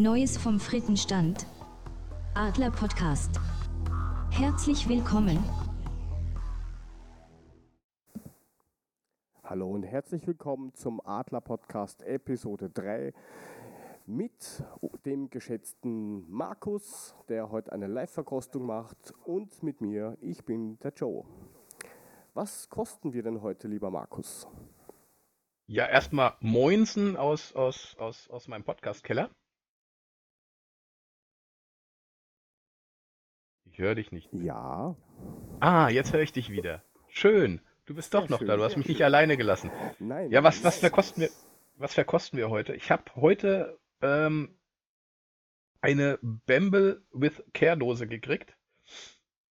Neues vom Frittenstand. Adler Podcast. Herzlich willkommen. Hallo und herzlich willkommen zum Adler Podcast Episode 3 mit dem geschätzten Markus, der heute eine Live-Verkostung macht und mit mir, ich bin der Joe. Was kosten wir denn heute, lieber Markus? Ja, erstmal Moinsen aus, aus, aus, aus meinem Podcast-Keller. Ich höre dich nicht. Ja. Ah, jetzt höre ich dich wieder. Schön. Du bist doch Sehr noch schön, da. Du hast mich nicht alleine gelassen. Nein. Ja, was, was verkosten wir, was verkosten wir heute? Ich habe heute ähm, eine Bamble with Care Dose gekriegt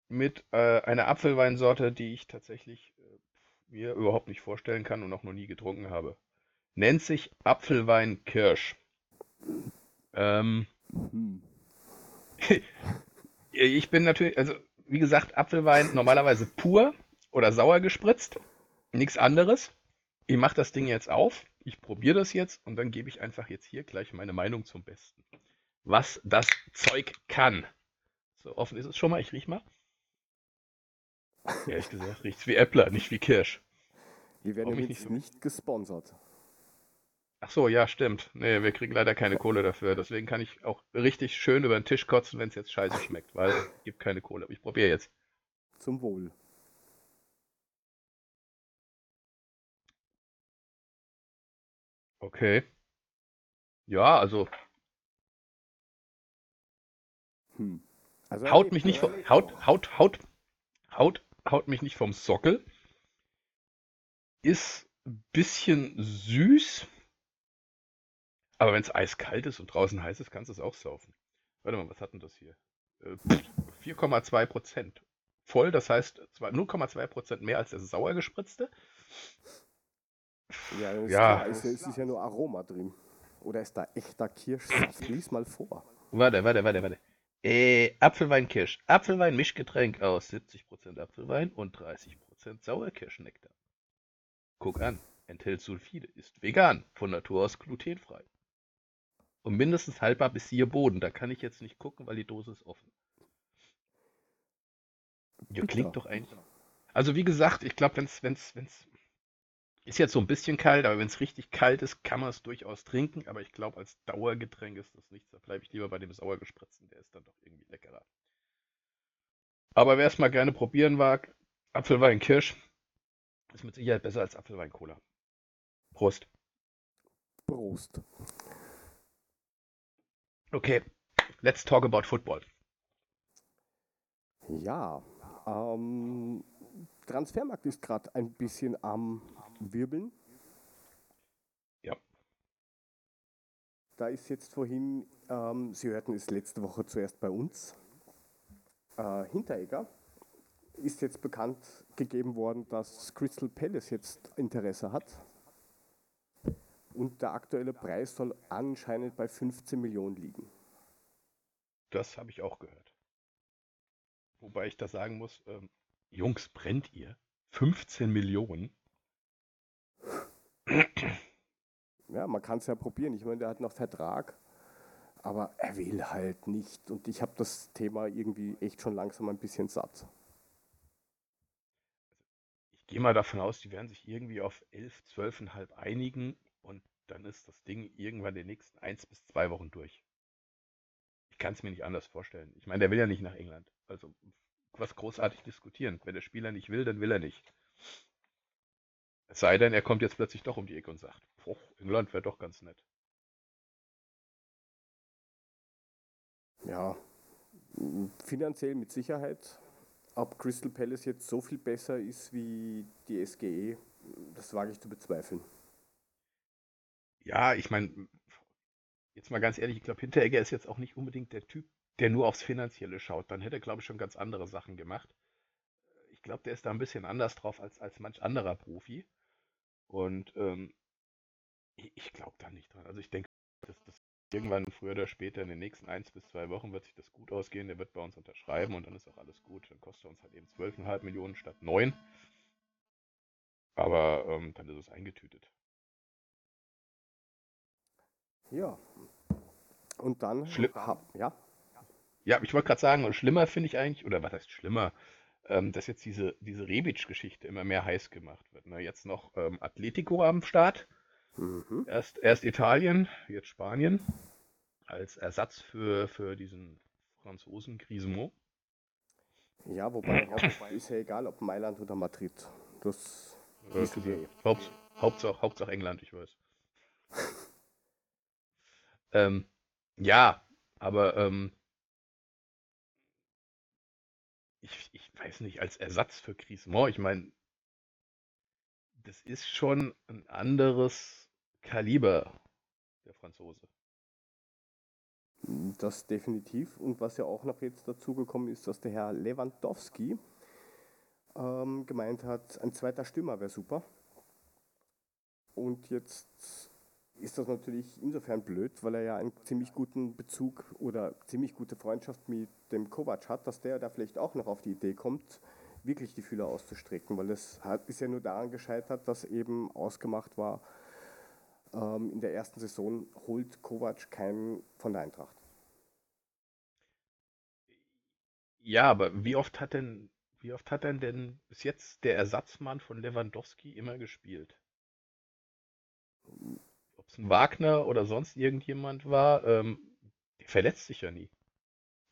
mit äh, einer Apfelweinsorte, die ich tatsächlich äh, mir überhaupt nicht vorstellen kann und auch noch nie getrunken habe. Nennt sich Apfelwein Kirsch. Ähm, Hm. ich bin natürlich, also wie gesagt, Apfelwein normalerweise pur oder sauer gespritzt, nichts anderes. Ich mache das Ding jetzt auf, ich probiere das jetzt und dann gebe ich einfach jetzt hier gleich meine Meinung zum Besten. Was das Zeug kann. So offen ist es schon mal, ich riech mal. Ehrlich gesagt, riecht es wie Äppler, nicht wie Kirsch. Wir werden jetzt nicht nicht, gesponsert. Ach so, ja, stimmt. Nee, wir kriegen leider keine Kohle dafür. Deswegen kann ich auch richtig schön über den Tisch kotzen, wenn es jetzt scheiße schmeckt, weil es gibt keine Kohle. Aber ich probiere jetzt. Zum Wohl. Okay. Ja, also Hm. Also haut mich nicht vom, haut, haut, haut, haut, haut mich nicht vom Sockel. Ist ein bisschen süß. Aber wenn es eiskalt ist und draußen heiß ist, kannst du es auch saufen. Warte mal, was hat denn das hier? Äh, 4,2 Prozent. Voll, das heißt zwar 0,2 Prozent mehr als der sauer gespritzte. Ja, das Ja. Ist, ja- es ist ja nur Aroma drin. Oder ist da echter Kirschsaft? Lies mal vor. Warte, warte, warte, warte. Äh, Apfelwein-Kirsch. Apfelwein-Mischgetränk aus 70% Apfelwein und 30% Sauerkirschnektar. Guck an, enthält Sulfide, ist vegan, von Natur aus glutenfrei. Und mindestens haltbar bis hier Boden. Da kann ich jetzt nicht gucken, weil die Dose ist offen. Ja, klingt doch eigentlich. Also wie gesagt, ich glaube, wenn's, wenn's, wenn's ist jetzt so ein bisschen kalt, aber wenn es richtig kalt ist, kann man es durchaus trinken. Aber ich glaube, als Dauergetränk ist das nichts. Da bleibe ich lieber bei dem sauer gespritzten. Der ist dann doch irgendwie leckerer. Aber wer es mal gerne probieren mag, Apfelwein Kirsch ist mit Sicherheit besser als Apfelwein Cola. Prost. Prost. Okay, let's talk about football. Ja, ähm, Transfermarkt ist gerade ein bisschen am Wirbeln. Ja. Da ist jetzt vorhin, ähm, Sie hörten es letzte Woche zuerst bei uns, äh, Hinteregger ist jetzt bekannt gegeben worden, dass Crystal Palace jetzt Interesse hat. Und der aktuelle Preis soll anscheinend bei 15 Millionen liegen. Das habe ich auch gehört. Wobei ich da sagen muss, ähm, Jungs, brennt ihr? 15 Millionen? Ja, man kann es ja probieren. Ich meine, der hat noch Vertrag, aber er will halt nicht. Und ich habe das Thema irgendwie echt schon langsam ein bisschen satt. Ich gehe mal davon aus, die werden sich irgendwie auf 11, 12,5 einigen und dann ist das Ding irgendwann in den nächsten 1 bis 2 Wochen durch. Ich kann es mir nicht anders vorstellen. Ich meine, der will ja nicht nach England. Also was großartig diskutieren. Wenn der Spieler nicht will, dann will er nicht. Es sei denn, er kommt jetzt plötzlich doch um die Ecke und sagt, "Puh, England wäre doch ganz nett. Ja, finanziell mit Sicherheit. Ob Crystal Palace jetzt so viel besser ist wie die SGE, das wage ich zu bezweifeln. Ja, ich meine, jetzt mal ganz ehrlich, ich glaube, Hinteregger ist jetzt auch nicht unbedingt der Typ, der nur aufs Finanzielle schaut. Dann hätte er, glaube ich, schon ganz andere Sachen gemacht. Ich glaube, der ist da ein bisschen anders drauf als, als manch anderer Profi. Und ähm, ich, glaube da nicht dran. Also ich denke, dass das irgendwann früher oder später in den nächsten eins bis zwei Wochen wird sich das gut ausgehen. Der wird bei uns unterschreiben und dann ist auch alles gut. Dann kostet er uns halt eben 12,5 Millionen statt 9. Aber ähm, dann ist es eingetütet. Ja. Und dann, Schlimm. ja, Ja, ich wollte gerade sagen, und schlimmer finde ich eigentlich, oder was heißt schlimmer, ähm, dass jetzt diese, diese Rebic-Geschichte immer mehr heiß gemacht wird. Ne? Jetzt noch ähm, Atletico am Start. mhm. Erst, erst Italien, jetzt Spanien. Als Ersatz für, für diesen Franzosen Griezmann. ja, wobei auch, ist ja egal, ob Mailand oder Madrid. Das Äh, wir eh. Haupt, Hauptsache, Hauptsache England, ich weiß. Ähm, ja, aber ähm, ich, ich weiß nicht, als Ersatz für Griezmann, ich meine, das ist schon ein anderes Kaliber, der Franzose. Das definitiv. Und was ja auch noch jetzt dazugekommen ist, dass der Herr Lewandowski ähm, gemeint hat, ein zweiter Stürmer wäre super. Und jetzt ist das natürlich insofern blöd, weil er ja einen ziemlich guten Bezug oder ziemlich gute Freundschaft mit dem Kovac hat, dass der da vielleicht auch noch auf die Idee kommt, wirklich die Fühler auszustrecken, weil es hat, ist ja nur daran gescheitert, dass eben ausgemacht war, ähm, in der ersten Saison holt Kovac keinen von der Eintracht. Ja, aber wie oft hat denn, wie oft hat denn denn bis jetzt der Ersatzmann von Lewandowski immer gespielt? Ob es ein Wagner oder sonst irgendjemand war, ähm, der verletzt sich ja nie.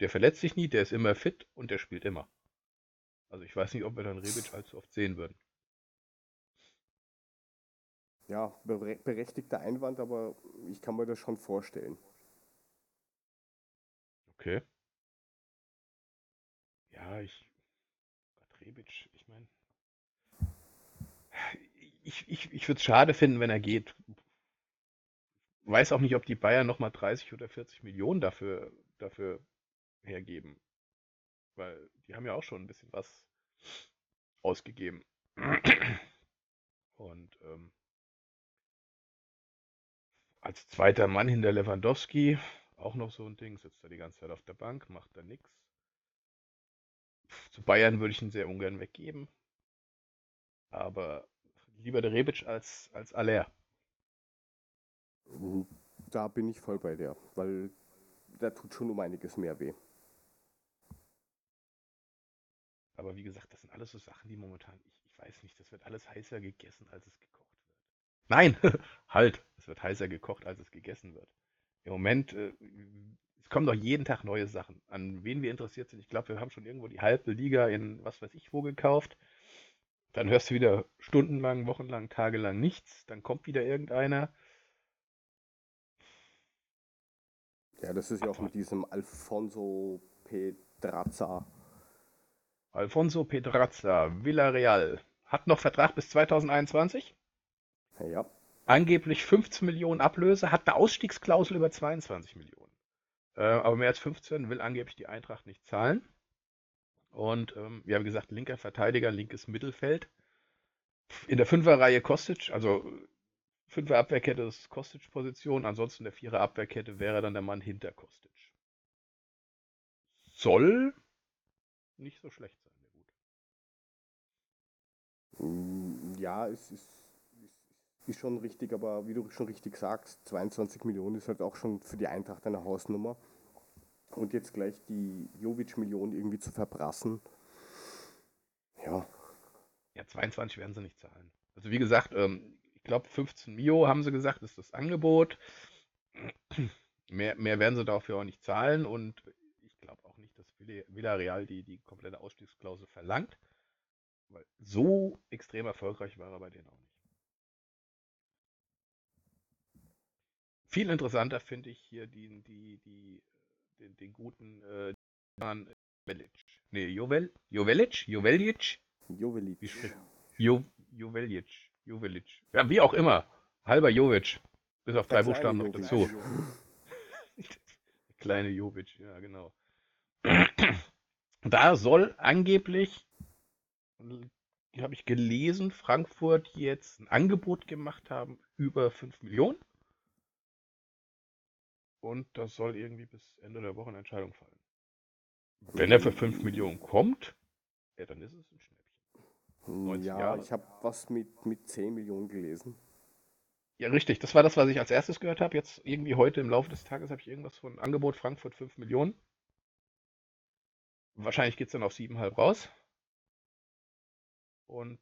Der verletzt sich nie, der ist immer fit und der spielt immer. Also ich weiß nicht, ob wir dann Rebic allzu oft sehen würden. Ja, bere- berechtigter Einwand, aber ich kann mir das schon vorstellen. Okay. Ja, ich. Gott, Rebic, ich meine. Ich, ich, ich würde es schade finden, wenn er geht. Weiß auch nicht, ob die Bayern nochmal 30 oder 40 Millionen dafür, dafür hergeben. Weil die haben ja auch schon ein bisschen was ausgegeben. Und ähm, als zweiter Mann hinter Lewandowski, auch noch so ein Ding, sitzt er die ganze Zeit auf der Bank, macht da nichts. Zu Bayern würde ich ihn sehr ungern weggeben. Aber lieber der Rebic als, als Aller. Da bin ich voll bei dir, weil der tut schon um einiges mehr weh. Aber wie gesagt, das sind alles so Sachen, die momentan, ich, ich weiß nicht, das wird alles heißer gegessen, als es gekocht wird. Nein, halt, es wird heißer gekocht, als es gegessen wird. Im Moment, äh, es kommen doch jeden Tag neue Sachen. An wen wir interessiert sind. Ich glaube, wir haben schon irgendwo die halbe Liga in was weiß ich wo gekauft. Dann hörst du wieder stundenlang, wochenlang, tagelang nichts. Dann kommt wieder irgendeiner. Ja, das ist ja auch mit diesem Alfonso Pedrazza. Alfonso Pedrazza, Villarreal. Hat noch Vertrag bis 2021. Ja, Angeblich 15 Millionen Ablöse, hat eine Ausstiegsklausel über 22 Millionen. Äh, aber mehr als 15 will angeblich die Eintracht nicht zahlen. Und ähm, ja, wie gesagt, linker Verteidiger, linkes Mittelfeld. In der Fünferreihe Kostic, also Fünfer Abwehrkette ist Kostic-Position, ansonsten der Vierer Abwehrkette wäre dann der Mann hinter Kostic. Soll nicht so schlecht sein, der Gut. Mm, ja, es ist, ist, ist schon richtig, aber wie du schon richtig sagst, 22 Millionen ist halt auch schon für die Eintracht eine Hausnummer. Und jetzt gleich die Jovic-Million irgendwie zu verbrassen. Ja, Ja, 22 werden sie nicht zahlen. Also wie gesagt, ähm, ich glaube 15 Mio haben sie gesagt, ist das Angebot. Mehr, mehr werden sie dafür auch nicht zahlen und ich glaube auch nicht, dass Villa- Villarreal die, die komplette Ausstiegsklausel verlangt, weil so extrem erfolgreich war er bei denen auch nicht. Viel interessanter finde ich hier die, die, die, den, den guten äh, Jovelic. Nee, Jovel, Jovelic? Jovelic? Jovelic. Jo Jovelic. Jovelic. Ja, wie auch immer. Halber Jovic. Bis auf Der drei kleine Buchstaben noch dazu. Kleine Jovic, ja, genau. Da soll angeblich, habe ich gelesen, Frankfurt jetzt ein Angebot gemacht haben über 5 Millionen. Und das soll irgendwie bis Ende der Woche eine Entscheidung fallen. Wenn er für 5 Millionen kommt, ja, dann ist es ein Schnäppchen. 90 Ja, Jahre. ich habe was mit, mit 10 Millionen gelesen. Ja, richtig. Das war das, was ich als erstes gehört habe. Jetzt irgendwie heute im Laufe des Tages habe ich irgendwas von Angebot Frankfurt 5 Millionen. Wahrscheinlich geht es dann auf 7,5 raus. Und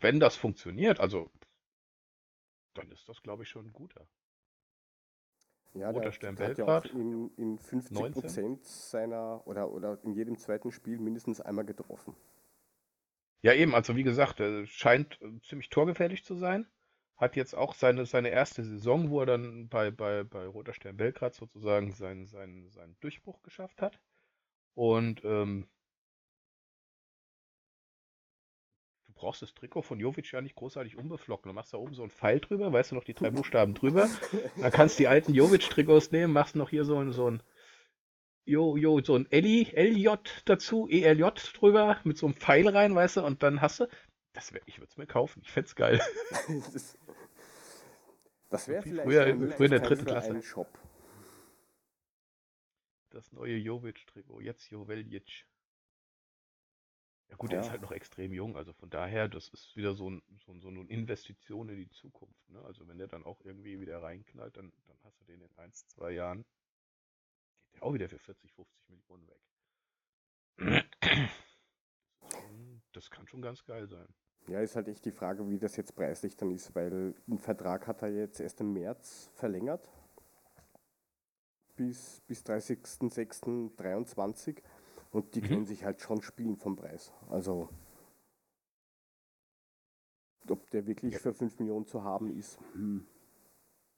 wenn das funktioniert, also dann ist das, glaube ich, schon ein guter. Ja, Roter der, Stern hat ja auch in, in 50 19. Prozent seiner oder, oder in jedem zweiten Spiel mindestens einmal getroffen. Ja, eben, also wie gesagt, er scheint äh, ziemlich torgefährlich zu sein. Hat jetzt auch seine, seine erste Saison, wo er dann bei, bei, bei Roter Stern Belgrad sozusagen seinen, seinen, seinen Durchbruch geschafft hat. Und ähm, du brauchst das Trikot von Jovic ja nicht großartig umbeflocken. Du machst da oben so einen Pfeil drüber, weißt du noch, die drei Buchstaben drüber. Dann kannst du die alten Jovic-Trikots nehmen, machst noch hier so ein, so ein Jo, jo, so ein Eli, LJ dazu, ELJ drüber, mit so einem Pfeil rein, weißt du, und dann hast du. Das wär, ich würde es mir kaufen, ich fände es geil. das wäre vielleicht früher- eine früher in der dritten Klasse. Shop. Das neue Jovic-Trikot, jetzt Joveljic. Ja gut, Ja. er ist halt noch extrem jung, also von daher, das ist wieder so, ein, so, ein- so eine Investition in die Zukunft. Ne? Also wenn der dann auch irgendwie wieder reinknallt, dann, dann hast du den in ein, zwei Jahren, der auch wieder für 40, 50 Millionen weg. Das, kann schon ganz geil sein. Ja, ist halt echt die Frage, wie das jetzt preislich dann ist, weil ein Vertrag hat er jetzt erst im März verlängert bis, bis 30.06.23 und die Mhm. können sich halt schon spielen vom Preis. Also ob der wirklich Ja. für 5 Millionen zu haben ist, hm.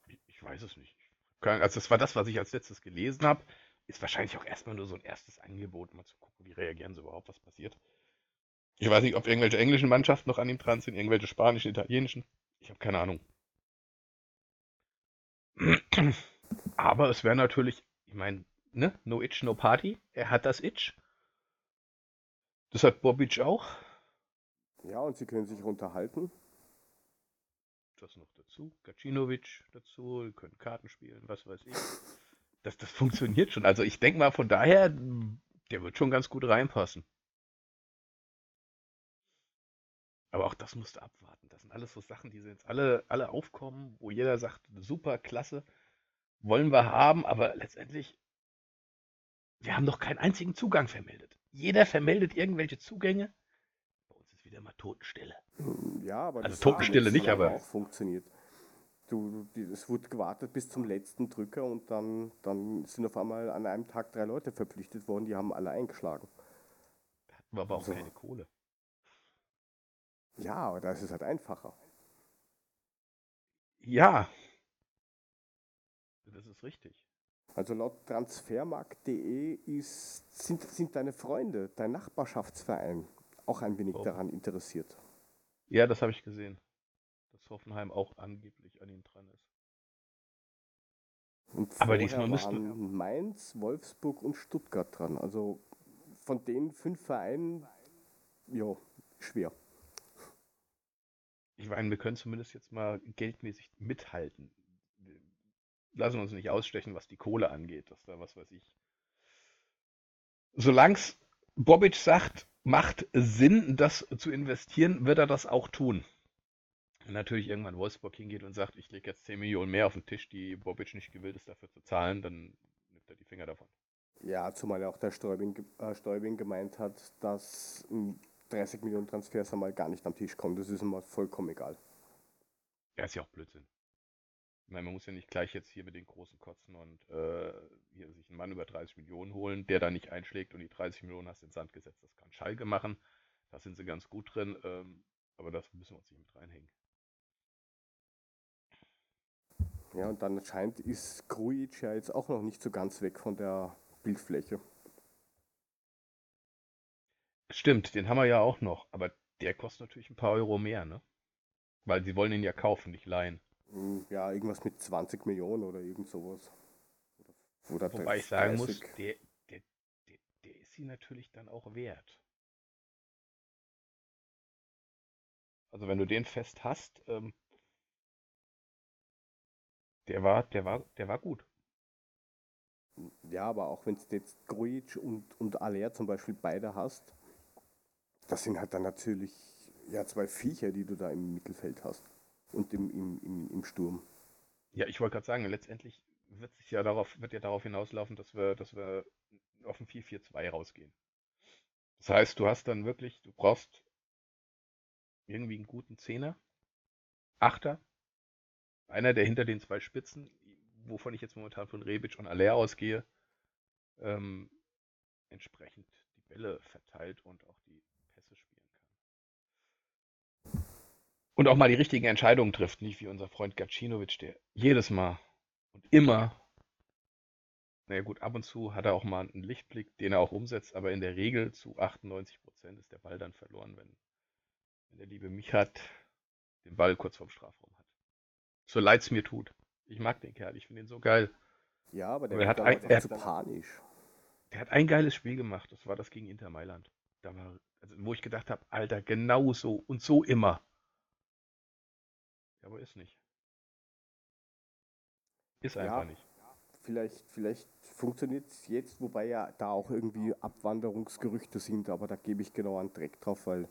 Ich, ich weiß es nicht. Also das war das, was ich als letztes gelesen habe. Ist wahrscheinlich auch erstmal nur so ein erstes Angebot, mal zu gucken, wie reagieren sie überhaupt, was passiert. Ich weiß nicht, ob irgendwelche englischen Mannschaften noch an ihm dran sind, irgendwelche spanischen, italienischen. Ich habe keine Ahnung. Aber es wäre natürlich, ich meine, ne, no itch, no party. Er hat das Itch. Das hat Bobic auch. ja, und sie können sich unterhalten. Das noch dazu. Gacinovic dazu, die können Karten spielen, was weiß ich. Das, das funktioniert schon. Also ich denke mal, von daher, der wird schon ganz gut reinpassen. Aber auch das musst du abwarten. Das sind alles so Sachen, die sind jetzt alle, alle aufkommen, wo jeder sagt, super, klasse, wollen wir haben, aber letztendlich, wir haben doch keinen einzigen Zugang vermeldet. Jeder vermeldet irgendwelche Zugänge. Bei uns ist wieder mal Totenstille. Ja, aber Also Totenstille nicht, aber- auch funktioniert. Du, es wurde gewartet bis zum letzten Drücker und dann, dann sind auf einmal an einem Tag drei Leute verpflichtet worden, die haben alle eingeschlagen. Da hatten wir aber auch So. keine Kohle. Ja, aber da ist es halt einfacher. Ja. Das ist richtig. Also laut transfermarkt.de ist, sind, sind deine Freunde, dein Nachbarschaftsverein auch ein wenig Oh. daran interessiert. Ja, das habe ich gesehen. Dass Hoffenheim auch angeblich an ihm dran ist. Und Aber diesmal müssten- Mainz, Wolfsburg und Stuttgart dran. Also von den fünf Vereinen, ja, schwer. Ich meine, wir können zumindest jetzt mal geldmäßig mithalten. Wir lassen uns nicht ausstechen, was die Kohle angeht, dass da was weiß ich. Solange Bobic sagt, macht Sinn, das zu investieren, wird er das auch tun. Wenn natürlich irgendwann Wolfsburg hingeht und sagt, ich lege jetzt 10 Millionen mehr auf den Tisch, die Bobic nicht gewillt ist, dafür zu zahlen, dann nimmt er die Finger davon. Ja, zumal ja auch der Stäubing, äh, Stäubing gemeint hat, dass ein 30 Millionen Transfers einmal gar nicht am Tisch kommen. Das ist ihm vollkommen egal. Ja, ist ja auch Blödsinn. Ich meine, man muss ja nicht gleich jetzt hier mit den großen kotzen und äh, hier sich einen Mann über 30 Millionen holen, der da nicht einschlägt und die 30 Millionen hast ins Sand gesetzt. Das kann Schalke machen. Da sind sie ganz gut drin. Ähm, aber das müssen wir uns nicht mit reinhängen. Ja, und dann scheint, ist Grujic ja jetzt auch noch nicht so ganz weg von der Bildfläche. Stimmt, den haben wir ja auch noch. Aber der kostet natürlich ein paar Euro mehr, ne? Weil sie wollen ihn ja kaufen, nicht leihen. Hm, Ja, irgendwas mit 20 Millionen oder irgend sowas. Oder, Wobei ich sagen muss, 30. der, der, der, der ist sie natürlich dann auch wert. Also wenn du den fest hast, ähm, der war, der war, der war gut. Ja, aber auch wenn du jetzt Grujic und, und Aller zum Beispiel beide hast, das sind halt dann natürlich ja, zwei Viecher, die du da im Mittelfeld hast. und im, im, im, im Sturm. Ja, ich wollte gerade sagen, letztendlich wird sich ja darauf, wird ja darauf hinauslaufen, dass wir, dass wir auf ein 4-4-2 rausgehen. Das heißt, du hast dann wirklich, du brauchst irgendwie einen guten Zehner, Achter, einer, der hinter den zwei Spitzen, wovon ich jetzt momentan von Rebic und Aller ausgehe, ähm, entsprechend die Bälle verteilt und auch die Pässe spielen kann. Und auch mal die richtigen Entscheidungen trifft, nicht wie unser Freund Gacinovic, der jedes Mal und immer, naja gut, ab und zu hat er auch mal einen Lichtblick, den er auch umsetzt, aber in der Regel zu 98 Prozent ist der Ball dann verloren, wenn, wenn der liebe Michat den Ball kurz vorm Strafraum hat. So leid es mir tut. Ich mag den Kerl, ich finde ihn so geil. Ja, aber der Aber er wird hat ein- er- panisch. Der hat ein geiles Spiel gemacht, das war das gegen Inter Mailand. Da war, also wo ich gedacht habe, Alter, genau so und so immer. Ja, aber ist nicht. Ist Ja. einfach nicht. Vielleicht, vielleicht funktioniert es jetzt, wobei ja da auch irgendwie Abwanderungsgerüchte sind, aber da gebe ich genau einen Dreck drauf, weil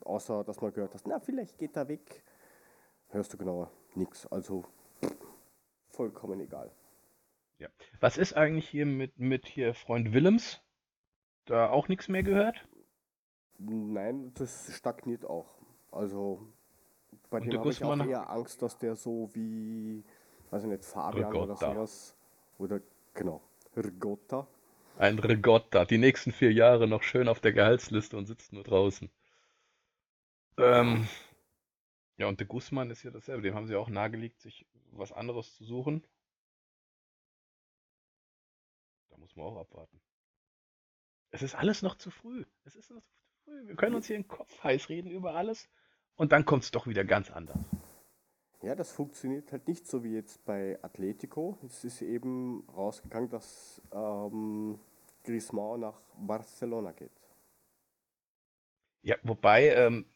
außer dass man gehört hat, na vielleicht geht er weg, hörst du genau nichts. Also vollkommen egal. Was ist eigentlich hier mit, mit hier Freund Willems? Da auch nichts mehr gehört? Nein, das stagniert auch. Also bei Und dem habe ich auch eher Angst, dass der so wie, weiß ich nicht, Fabian oder Rigotta. sowas. Oder genau, Rigotta. Ein Rigotta, die nächsten vier Jahre noch schön auf der Gehaltsliste und sitzt nur draußen. Ähm, ja, und der Guzman ist ja dasselbe. Dem haben sie auch nahegelegt, sich was anderes zu suchen. Da muss man auch abwarten. Es ist alles noch zu früh. Es ist noch zu früh. Wir können uns hier den Kopf heiß reden über alles und dann kommt es doch wieder ganz anders. Ja, das funktioniert halt nicht so wie jetzt bei Atletico. Es ist eben rausgegangen, dass ähm, Griezmann nach Barcelona geht. Ja, wobei ähm,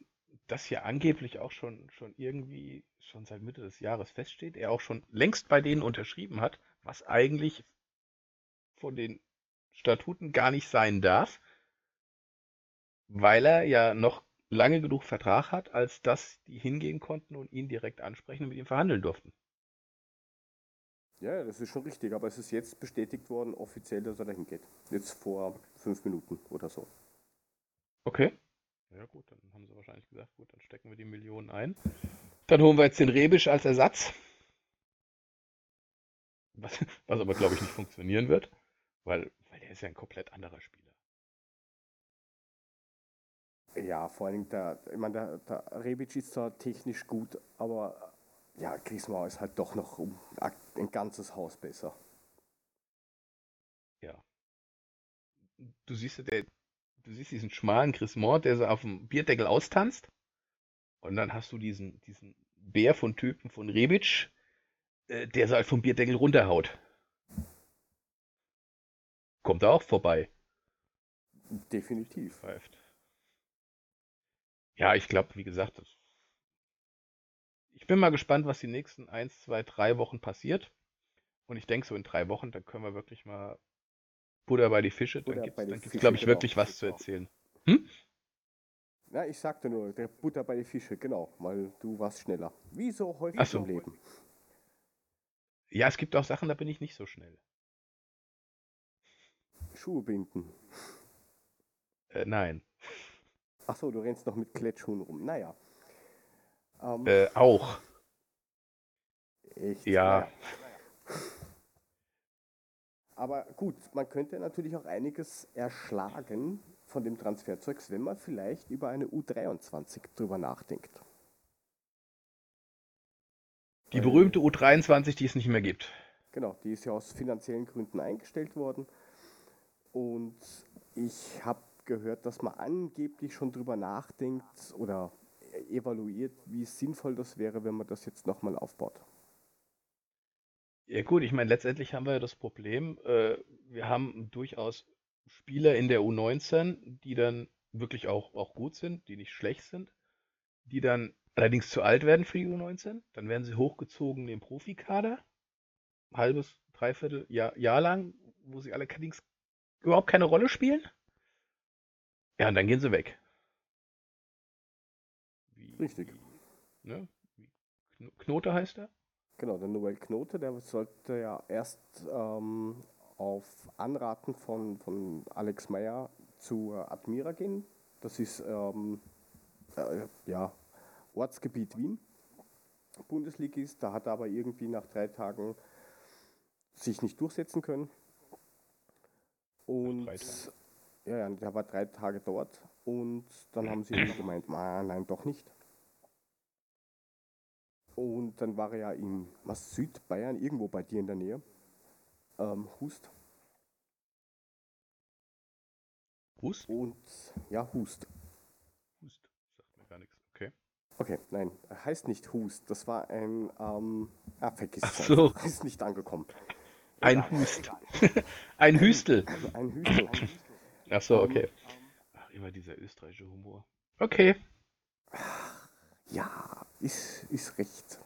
das ja angeblich auch schon, schon irgendwie schon seit Mitte des Jahres feststeht, er auch schon längst bei denen unterschrieben hat, was eigentlich von den Statuten gar nicht sein darf, weil er ja noch lange genug Vertrag hat, als dass die hingehen konnten und ihn direkt ansprechen und mit ihm verhandeln durften. Ja, ja, das ist schon richtig, aber es ist jetzt bestätigt worden, offiziell, dass er dahin geht. Jetzt vor fünf Minuten oder so. Okay. Ja gut, dann haben sie wahrscheinlich gesagt, gut, dann stecken wir die Millionen ein. Dann holen wir jetzt den Rebisch als Ersatz. Was, was aber, glaube ich, nicht funktionieren wird, weil, weil der ist ja ein komplett anderer Spieler. Ja, vor allem der, ich meine, der, der Rebic ist zwar technisch gut, aber ja, Griezmann ist halt doch noch um ein ganzes Haus besser. Ja. Du siehst ja, der, du siehst diesen schmalen Grismont, der so auf dem Bierdeckel austanzt. Und dann hast du diesen, diesen Bär von Typen von Rebic, äh, der so halt vom Bierdeckel runterhaut. Kommt da auch vorbei. Definitiv. greift. Ja, ich glaube, wie gesagt, ich bin mal gespannt, was die nächsten 1, 2, 3 Wochen passiert. Und ich denke, so in drei Wochen, da können wir wirklich mal Butter bei die Fische. Dann Butter gibt es, dann gibt's, glaube ich, genau. wirklich was zu Genau. erzählen. Na, ich sagte nur, der Butter bei die Fische, genau, weil du warst schneller. Wie so häufig Ach so. im Leben. Ja, es gibt auch Sachen, da bin ich nicht so schnell. Schuhe binden. Äh, nein. Achso, du rennst noch mit Klettschuhen rum. Naja. Ähm, Äh, auch. echt. ja. Naja. Aber gut, man könnte natürlich auch einiges erschlagen von dem Transferzeugs, wenn man vielleicht über eine U23 drüber nachdenkt. Die berühmte U23, die es nicht mehr gibt. Genau, die ist ja aus finanziellen Gründen eingestellt worden. Und ich habe gehört, dass man angeblich schon drüber nachdenkt oder evaluiert, wie sinnvoll das wäre, wenn man das jetzt nochmal aufbaut. Ja gut, ich meine, letztendlich haben wir ja das Problem, äh, wir haben durchaus Spieler in der U19, die dann wirklich auch, auch gut sind, die nicht schlecht sind, die dann allerdings zu alt werden für die U19. Dann werden sie hochgezogen in den Profikader, halbes, dreiviertel Jahr, Jahr lang, wo sie allerdings überhaupt keine Rolle spielen. Ja, und dann gehen sie weg. Wie, Richtig. Wie, ne? Knote heißt er? Genau, der Noel Knote, der sollte ja erst ähm, auf Anraten von, von Alex Meyer zu Admira gehen. Das ist ähm, äh, ja, Ortsgebiet Wien. Bundesligist, da hat er aber irgendwie nach drei Tagen sich nicht durchsetzen können. Und ja, ja, der war drei Tage dort und dann haben sie gemeint, nein, doch nicht. Und dann war er ja in was, Südbayern, irgendwo bei dir in der Nähe. Ähm, Hust. Hust? Und ja, Hust. Hust, sagt mir gar nichts. Okay. Okay, nein, heißt nicht Hust. Das war ein, ähm, ah, vergiss Ach so. Ist nicht angekommen. Ein Egal, Hust. ein Hüstel. Also ein Hüstel. Ach so, okay. Ach, immer dieser österreichische Humor. Okay. Ja, ist, ist recht.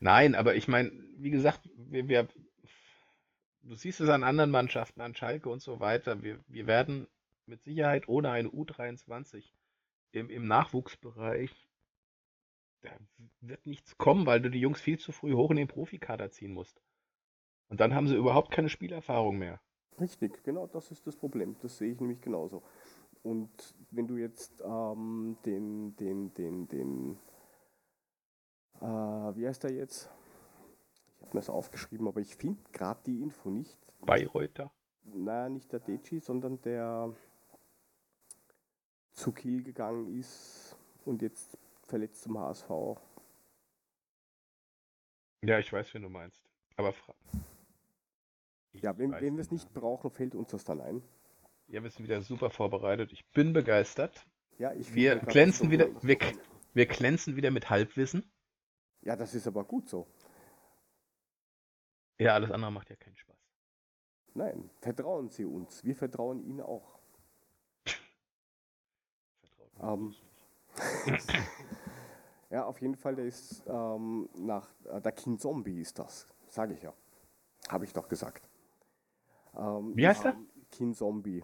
Nein, aber ich meine, wie gesagt, wir, wir, du siehst es an anderen Mannschaften, an Schalke und so weiter. Wir, wir werden mit Sicherheit ohne eine U23 im, im Nachwuchsbereich, da wird nichts kommen, weil du die Jungs viel zu früh hoch in den Profikader ziehen musst. Und dann haben sie überhaupt keine Spielerfahrung mehr. Richtig, genau das ist das Problem. Das sehe ich nämlich genauso. Und wenn du jetzt ähm, den, den, den, den, äh, wie heißt der jetzt? Ich habe mir das aufgeschrieben, aber ich finde gerade die Info nicht. Bayreuther? Naja, nicht der Deci, sondern der zu Kiel gegangen ist und jetzt verletzt zum HSV. Ja, ich weiß, wen du meinst. Aber fra Ja, wenn, wenn wir es nicht brauchen, fällt uns das dann ein. Ja, wir sind wieder super vorbereitet. Ich bin begeistert. Ja, ich Wir glänzen so- wieder, wir, wir glänzen wieder mit Halbwissen. Ja, das ist aber gut so. Ja, alles andere macht ja keinen Spaß. Nein, vertrauen Sie uns. Wir vertrauen Ihnen auch. Vertraut mir Ähm. Ja, auf jeden Fall, der ist ähm, nach äh, der King Zombie ist das, sage ich ja. Habe ich doch gesagt. Ähm, Wie heißt er? King Zombie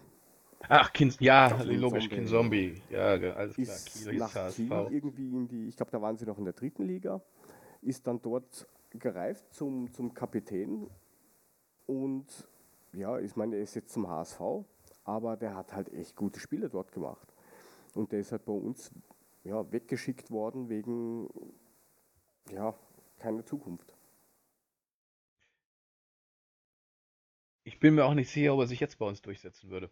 Ach, Kind, ja, Kin logisch, Zombie. Kind Zombie. Ja, alles klar. ist Kiel ist nach Kiel irgendwie in die, ich glaube, da waren sie noch in der dritten Liga, ist dann dort gereift zum, zum Kapitän und ja, ich meine, er ist jetzt zum HSV, aber der hat halt echt gute Spiele dort gemacht. Und der ist halt bei uns ja, weggeschickt worden wegen ja, keiner Zukunft. Ich bin mir auch nicht sicher, ob er sich jetzt bei uns durchsetzen würde.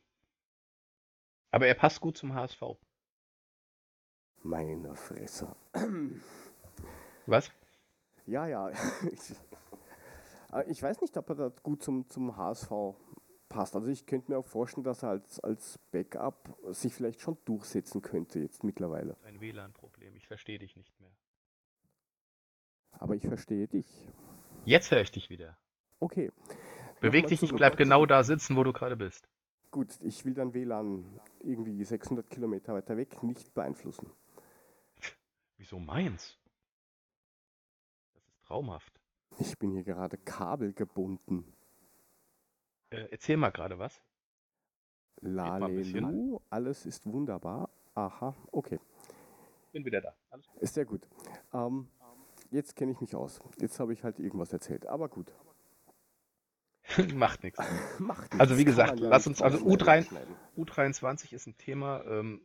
Aber er passt gut zum HSV. Meine Fresse. Was? Ja, ja. Ich weiß nicht, ob er da gut zum, zum HSV passt. Also ich könnte mir auch vorstellen, dass er als, als Backup sich vielleicht schon durchsetzen könnte jetzt mittlerweile. Ein WLAN-Problem. Ich verstehe dich nicht mehr. Aber ich verstehe dich. Jetzt höre ich dich wieder. Okay. Beweg dich nicht, bleib genau da sitzen, wo du gerade bist. Gut, ich will dann WLAN irgendwie 600 Kilometer weiter weg nicht beeinflussen. Wieso meins? Das ist traumhaft. Ich bin hier gerade kabelgebunden. Äh, erzähl mal gerade was. Lalelu, alles ist wunderbar. Aha, okay. Bin wieder da. Alles gut. Ist sehr gut. Ähm, jetzt kenne ich mich aus. Jetzt habe ich halt irgendwas erzählt. Aber gut. Macht nichts. Macht Also wie gesagt, lass uns, also rausschneiden, U3 schneiden. U23 ist ein Thema, ähm,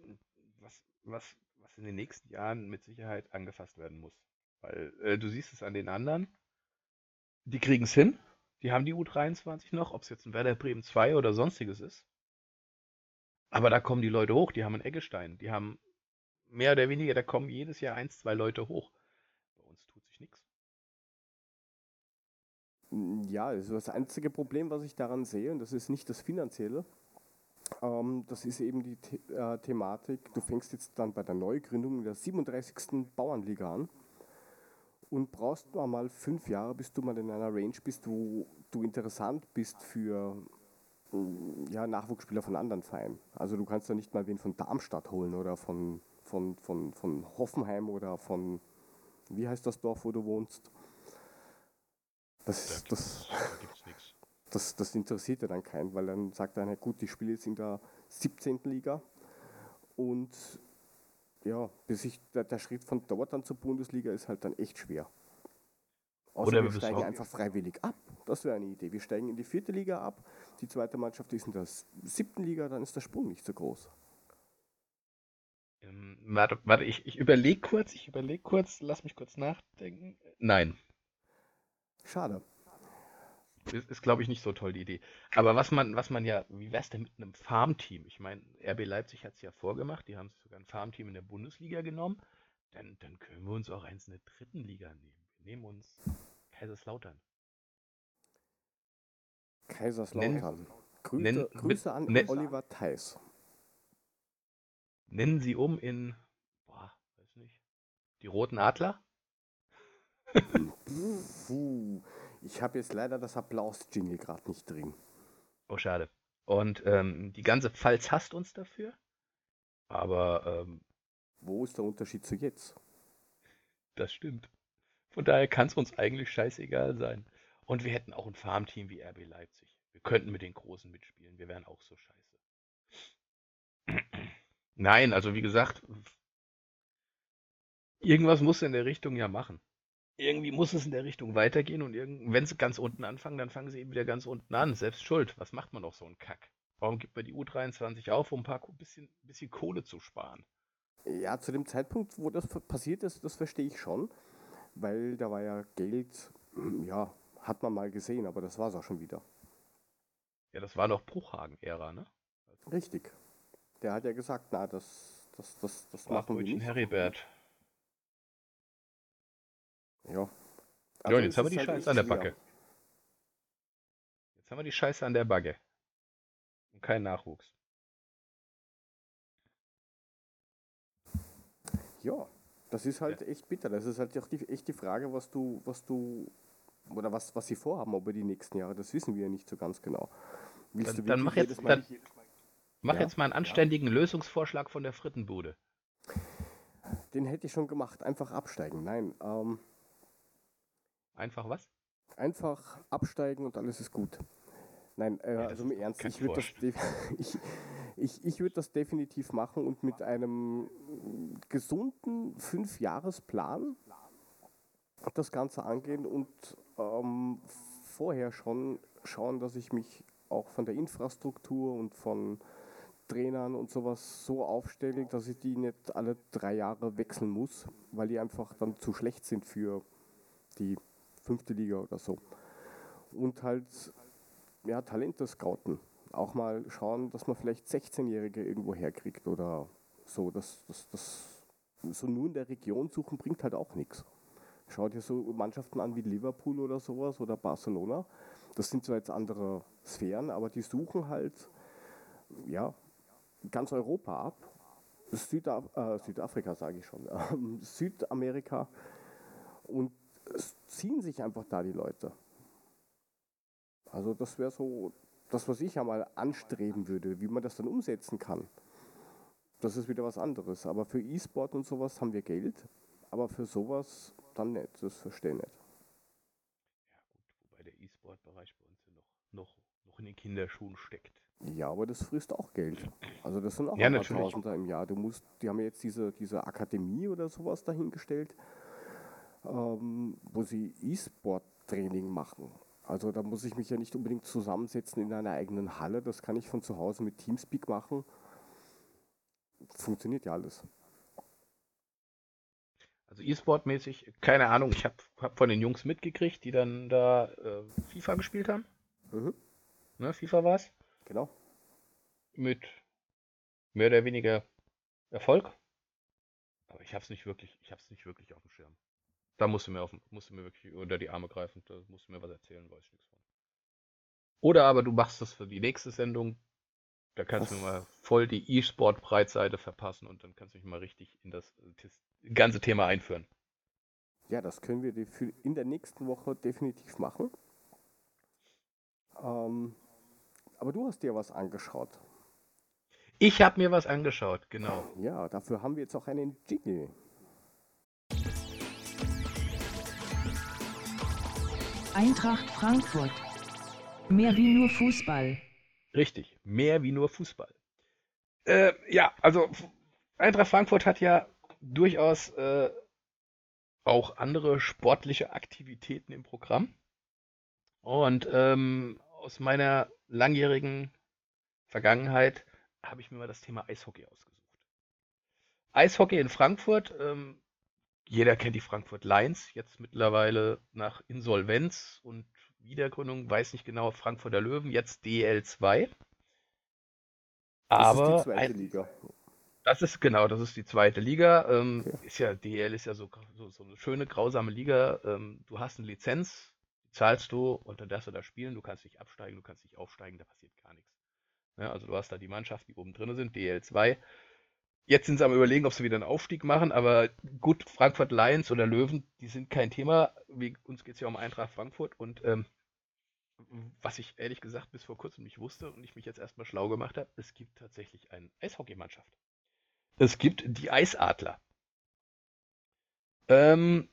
was, was, was in den nächsten Jahren mit Sicherheit angefasst werden muss. Weil äh, du siehst es an den anderen, die kriegen es hin, die haben die U23 noch, ob es jetzt ein Werder Bremen 2 oder sonstiges ist. Aber da kommen die Leute hoch, die haben einen Eggestein, die haben mehr oder weniger, da kommen jedes Jahr eins, zwei Leute hoch. Ja, also das einzige Problem, was ich daran sehe, und das ist nicht das Finanzielle, ähm, das ist eben die The äh, Thematik, du fängst jetzt dann bei der Neugründung der 37. Bauernliga an und brauchst mal, fünf Jahre, bis du mal in einer Range bist, wo du interessant bist für mm, ja, Nachwuchsspieler von anderen Vereinen. Also du kannst ja nicht mal wen von Darmstadt holen oder von, von, von, von Hoffenheim oder von, wie heißt das Dorf, wo du wohnst? Das, das, da gibt's nichts. das, das interessiert ja dann keinen, weil dann sagt einer, gut, ich spiele jetzt in der 17. Liga und ja, bis ich, der, der Schritt von dort dann zur Bundesliga ist halt dann echt schwer. Außer Oder wir steigen einfach freiwillig ab. Das wäre eine Idee. Wir steigen in die vierte Liga ab, die zweite Mannschaft ist in der siebten Liga, dann ist der Sprung nicht so groß. Ähm, warte, warte, ich, ich überlege kurz, ich überlege kurz, lass mich kurz nachdenken. Nein, Schade. ist, ist glaube ich, nicht so toll, die Idee. Aber was man, was man ja, wie wär's denn mit einem Farmteam? Ich meine, RB Leipzig hat es ja vorgemacht, die haben sogar ein Farmteam in der Bundesliga genommen. Dann, dann können wir uns auch eins in der dritten Liga nehmen. Wir nehmen uns Kaiserslautern. Kaiserslautern. Grüße, nenn- Grüße an nenn- Oliver Theis. Nennen sie um in, boah, weiß nicht, die Roten Adler? Ich habe jetzt leider das Applaus-Jingle gerade nicht drin. Oh, schade. Und ähm, die ganze Pfalz hasst uns dafür. Aber ähm, Wo ist der Unterschied zu jetzt? das stimmt. Von daher kann es uns eigentlich scheißegal sein. Und wir hätten auch ein Farmteam wie RB Leipzig. Wir könnten mit den Großen mitspielen. Wir wären auch so scheiße. Nein, also wie gesagt, irgendwas muss in der Richtung ja machen. Irgendwie muss es in der Richtung weitergehen und wenn sie ganz unten anfangen, dann fangen sie eben wieder ganz unten an. Selbst schuld. Was macht man doch so einen Kack? Warum gibt man die U23 auf, um ein paar bisschen, bisschen Kohle zu sparen? Ja, zu dem Zeitpunkt, wo das passiert ist, das verstehe ich schon, weil da war ja Geld, ja, hat man mal gesehen, aber das war es auch schon wieder. Ja, das war doch Bruchhagen-Ära, ne? Richtig. Der hat ja gesagt, na, das, das, das, das machen wir nicht. Heribert. Ja. Ja, Also und jetzt haben wir die halt Scheiße an der. Backe. Jetzt haben wir die Scheiße an der Backe. Und kein Nachwuchs. Ja, das ist halt echt bitter. Das ist halt auch die, echt die Frage, was du, was du, oder was, was sie vorhaben über die nächsten Jahre. Das wissen wir ja nicht so ganz genau. Willst Dann, du dann mach jetzt, Mal- dann, mach Ja, jetzt mal einen anständigen Lösungsvorschlag von der Frittenbude. Den hätte ich schon gemacht. Einfach absteigen. Nein, ähm, Einfach was? einfach absteigen und alles ist gut. Nein, äh, das also im Ernst, ich würde das, ich, ich, ich würd das definitiv machen und mit einem gesunden Fünfjahresplan das Ganze angehen und ähm, vorher schon schauen, dass ich mich auch von der Infrastruktur und von Trainern und sowas so aufstelle, dass ich die nicht alle drei Jahre wechseln muss, weil die einfach dann zu schlecht sind für die fünfte Liga oder so. Und halt ja, Talente scouten. Auch mal schauen, dass man vielleicht 16-Jährige irgendwo herkriegt oder so. Das, das, das, so nur in der Region suchen bringt halt auch nichts. Schau dir so Mannschaften an wie Liverpool oder sowas oder Barcelona. Das sind zwar jetzt andere Sphären, aber die suchen halt ja, ganz Europa ab. Südaf äh, Südafrika sage ich schon. Ähm, Südamerika. Und ziehen sich einfach da die Leute. Also das wäre so das, was ich einmal anstreben würde, wie man das dann umsetzen kann. Das ist wieder was anderes. Aber für E-Sport und sowas haben wir Geld, aber für sowas dann nicht. Das verstehe ich nicht. Ja gut, wobei der E-Sport-Bereich bei uns ja noch, noch, noch in den Kinderschuhen steckt. Ja, aber das frisst auch Geld. Also das sind auch Ja, ein paar. Tausender im Jahr. Du musst, die haben ja jetzt diese, diese Akademie oder sowas dahingestellt, ähm, wo sie E-Sport-Training machen. Also da muss ich mich ja nicht unbedingt zusammensetzen in einer eigenen Halle. Das kann ich von zu Hause mit Teamspeak machen. Funktioniert ja alles. Also E-Sport-mäßig, keine Ahnung, ich habe hab von den Jungs mitgekriegt, die dann da äh, FIFA gespielt haben. Mhm, Ne, FIFA war's. genau. Mit mehr oder weniger Erfolg. Aber ich hab's nicht wirklich, ich hab's nicht wirklich auf dem Schirm. Da musst du mir, auf, musst du mir wirklich unter die Arme greifen, da musst du mir was erzählen, weiß ich nichts von. Oder aber du machst das für die nächste Sendung, da kannst du mir mal voll die E-Sport-Breitseite verpassen und dann kannst du mich mal richtig in das äh, tis- ganze Thema einführen. Ja, das können wir in der nächsten Woche definitiv machen. Ähm, aber du hast dir was angeschaut. Ich habe mir was angeschaut, genau. Ja, dafür haben wir jetzt auch einen Jingle. Eintracht Frankfurt. Mehr wie nur Fußball. Richtig, mehr wie nur Fußball. Äh, ja, also Eintracht Frankfurt hat ja durchaus äh, auch andere sportliche Aktivitäten im Programm. Und ähm, aus meiner langjährigen Vergangenheit habe ich mir mal das Thema Eishockey ausgesucht. Eishockey in Frankfurt, ähm, jeder kennt die Frankfurt Lions, jetzt mittlerweile nach Insolvenz und Wiedergründung, weiß nicht genau, Frankfurter Löwen, jetzt DL2. Aber das ist die zweite ein, Liga. Das ist genau, das ist die zweite Liga. Ähm, Okay. ist ja, DL ist ja so, so, so eine schöne, grausame Liga. Ähm, du hast eine Lizenz, die zahlst du und dann darfst du da spielen. Du kannst nicht absteigen, du kannst nicht aufsteigen, da passiert gar nichts. Ja, also du hast da die Mannschaft, die oben drin sind, DL2. Jetzt sind sie am überlegen, ob sie wieder einen Aufstieg machen, aber gut, Frankfurt Lions oder Löwen, die sind kein Thema. Wie, uns geht es ja um Eintracht Frankfurt und ähm, was ich ehrlich gesagt bis vor kurzem nicht wusste und ich mich jetzt erstmal schlau gemacht habe, es gibt tatsächlich eine Eishockeymannschaft. Es gibt die Eisadler. Ähm,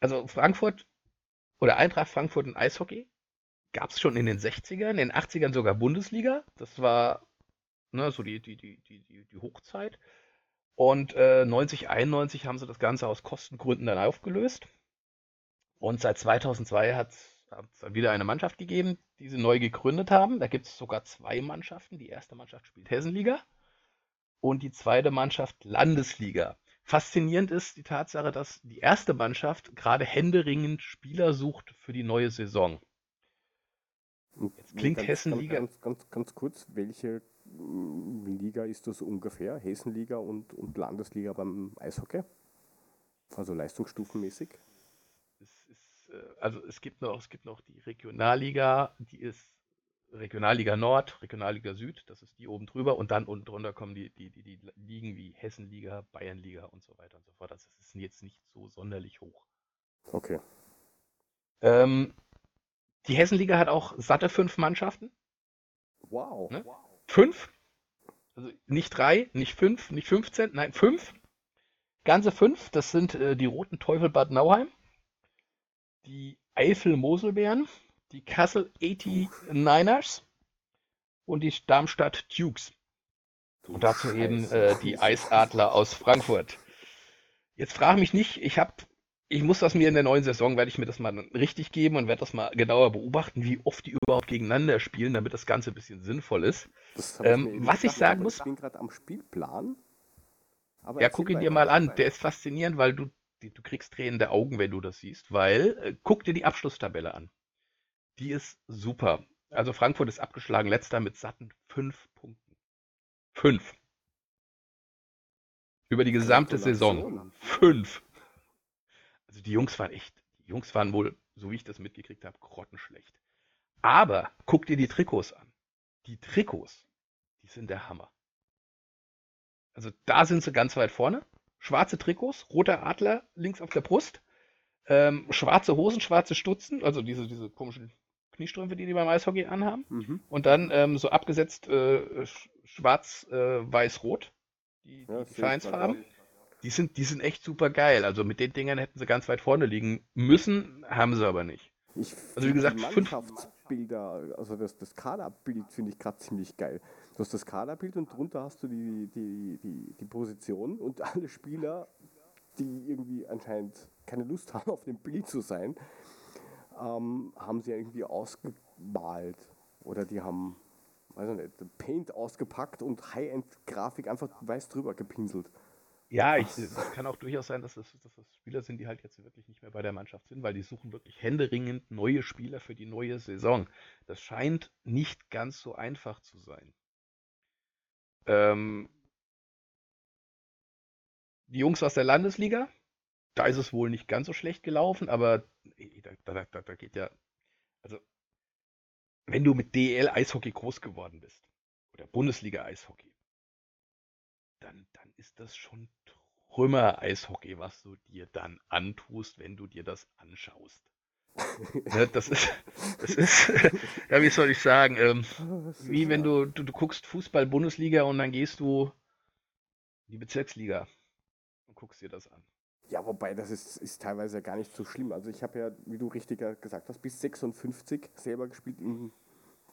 also Frankfurt oder Eintracht Frankfurt in Eishockey gab es schon in den 60ern, in den 80ern sogar Bundesliga. Das war ne, so die, die, die, die, die, Hochzeit. Und äh, 90, 91 haben sie das Ganze aus Kostengründen dann aufgelöst. Und seit 2002 hat es dann wieder eine Mannschaft gegeben, die sie neu gegründet haben. Da gibt es sogar zwei Mannschaften. Die erste Mannschaft spielt Hessenliga und die zweite Mannschaft Landesliga. Faszinierend ist die Tatsache, dass die erste Mannschaft gerade händeringend Spieler sucht für die neue Saison. Und Jetzt klingt Hessenliga- Ganz, ganz, ganz kurz, welche Liga ist das ungefähr? Hessenliga und, und Landesliga beim Eishockey? Also leistungsstufenmäßig? Es ist, äh, also es gibt noch, es gibt noch die Regionalliga, die ist Regionalliga Nord, Regionalliga Süd, das ist die oben drüber und dann unten drunter kommen die, die, die, die Ligen wie Hessenliga, Bayernliga und so weiter und so fort. Das ist jetzt nicht so sonderlich hoch. Okay. Ähm, die Hessenliga hat auch satte fünf Mannschaften. Wow. Ne? Fünf. Also nicht drei, nicht fünf, nicht 15, nein, fünf. Ganze fünf. Das sind äh, die Roten Teufel Bad Nauheim, die Eifel Moselbären, die Kassel 89ers und die Darmstadt Dukes. Und dazu eben äh, die Eisadler aus Frankfurt. Jetzt frage mich nicht, ich habe, ich muss das mir in der neuen Saison, werde ich mir das mal richtig geben und werde das mal genauer beobachten, wie oft die überhaupt gegeneinander spielen, damit das Ganze ein bisschen sinnvoll ist. Ähm, eben was ich sagen muss- Ich bin gerade am Spielplan. Ja, guck ihn dir mal an. Der ist faszinierend, weil du, du kriegst Tränen der Augen, wenn du das siehst, weil äh, guck dir die Abschlusstabelle an. Die ist super. Also Frankfurt ist abgeschlagen, letzter mit satten fünf Punkten. Fünf. Über die gesamte Saison. Fünf. Die Jungs waren echt, die Jungs waren wohl, so wie ich das mitgekriegt habe, grottenschlecht. Aber guck dir die Trikots an. Die Trikots, die sind der Hammer. Also da sind sie ganz weit vorne. Schwarze Trikots, roter Adler links auf der Brust, ähm, schwarze Hosen, schwarze Stutzen, also diese, diese komischen Kniestrümpfe, die die beim Eishockey anhaben. Mhm. Und dann ähm, so abgesetzt äh, sch- schwarz, äh. Die, Ja, die Vereinsfarben. Die sind, die sind echt super geil. Also mit den Dingern hätten sie ganz weit vorne liegen müssen, haben sie aber nicht. Ich Also wie gesagt, Mannschaftsbilder, also das, das Kaderbild finde ich gerade ziemlich geil. Du hast das Kaderbild und drunter hast du die, die, die, die Position und alle Spieler, die irgendwie anscheinend keine Lust haben, auf dem Bild zu sein, ähm, haben sie irgendwie ausgemalt. Oder die haben, weiß ich nicht, Paint ausgepackt und High-End-Grafik einfach weiß drüber gepinselt. Ja, ich, es kann auch durchaus sein, dass das, dass das Spieler sind, die halt jetzt wirklich nicht mehr bei der Mannschaft sind, weil die suchen wirklich händeringend neue Spieler für die neue Saison. Das scheint nicht ganz so einfach zu sein. Ähm, die Jungs aus der Landesliga, da ist es wohl nicht ganz so schlecht gelaufen, aber da, da, da, da geht ja, also wenn du mit DL Eishockey groß geworden bist oder Bundesliga Eishockey, dann, dann ist das schon Trümmer-Eishockey, was du dir dann antust, wenn du dir das anschaust. Ne, das ist, das ist, ja, wie soll ich sagen, ähm, wie wenn du, du, du guckst Fußball-Bundesliga und dann gehst du in die Bezirksliga und guckst dir das an. Ja, wobei das ist, ist teilweise gar nicht so schlimm. Also ich habe ja, wie du richtig gesagt hast, bis 56 selber gespielt im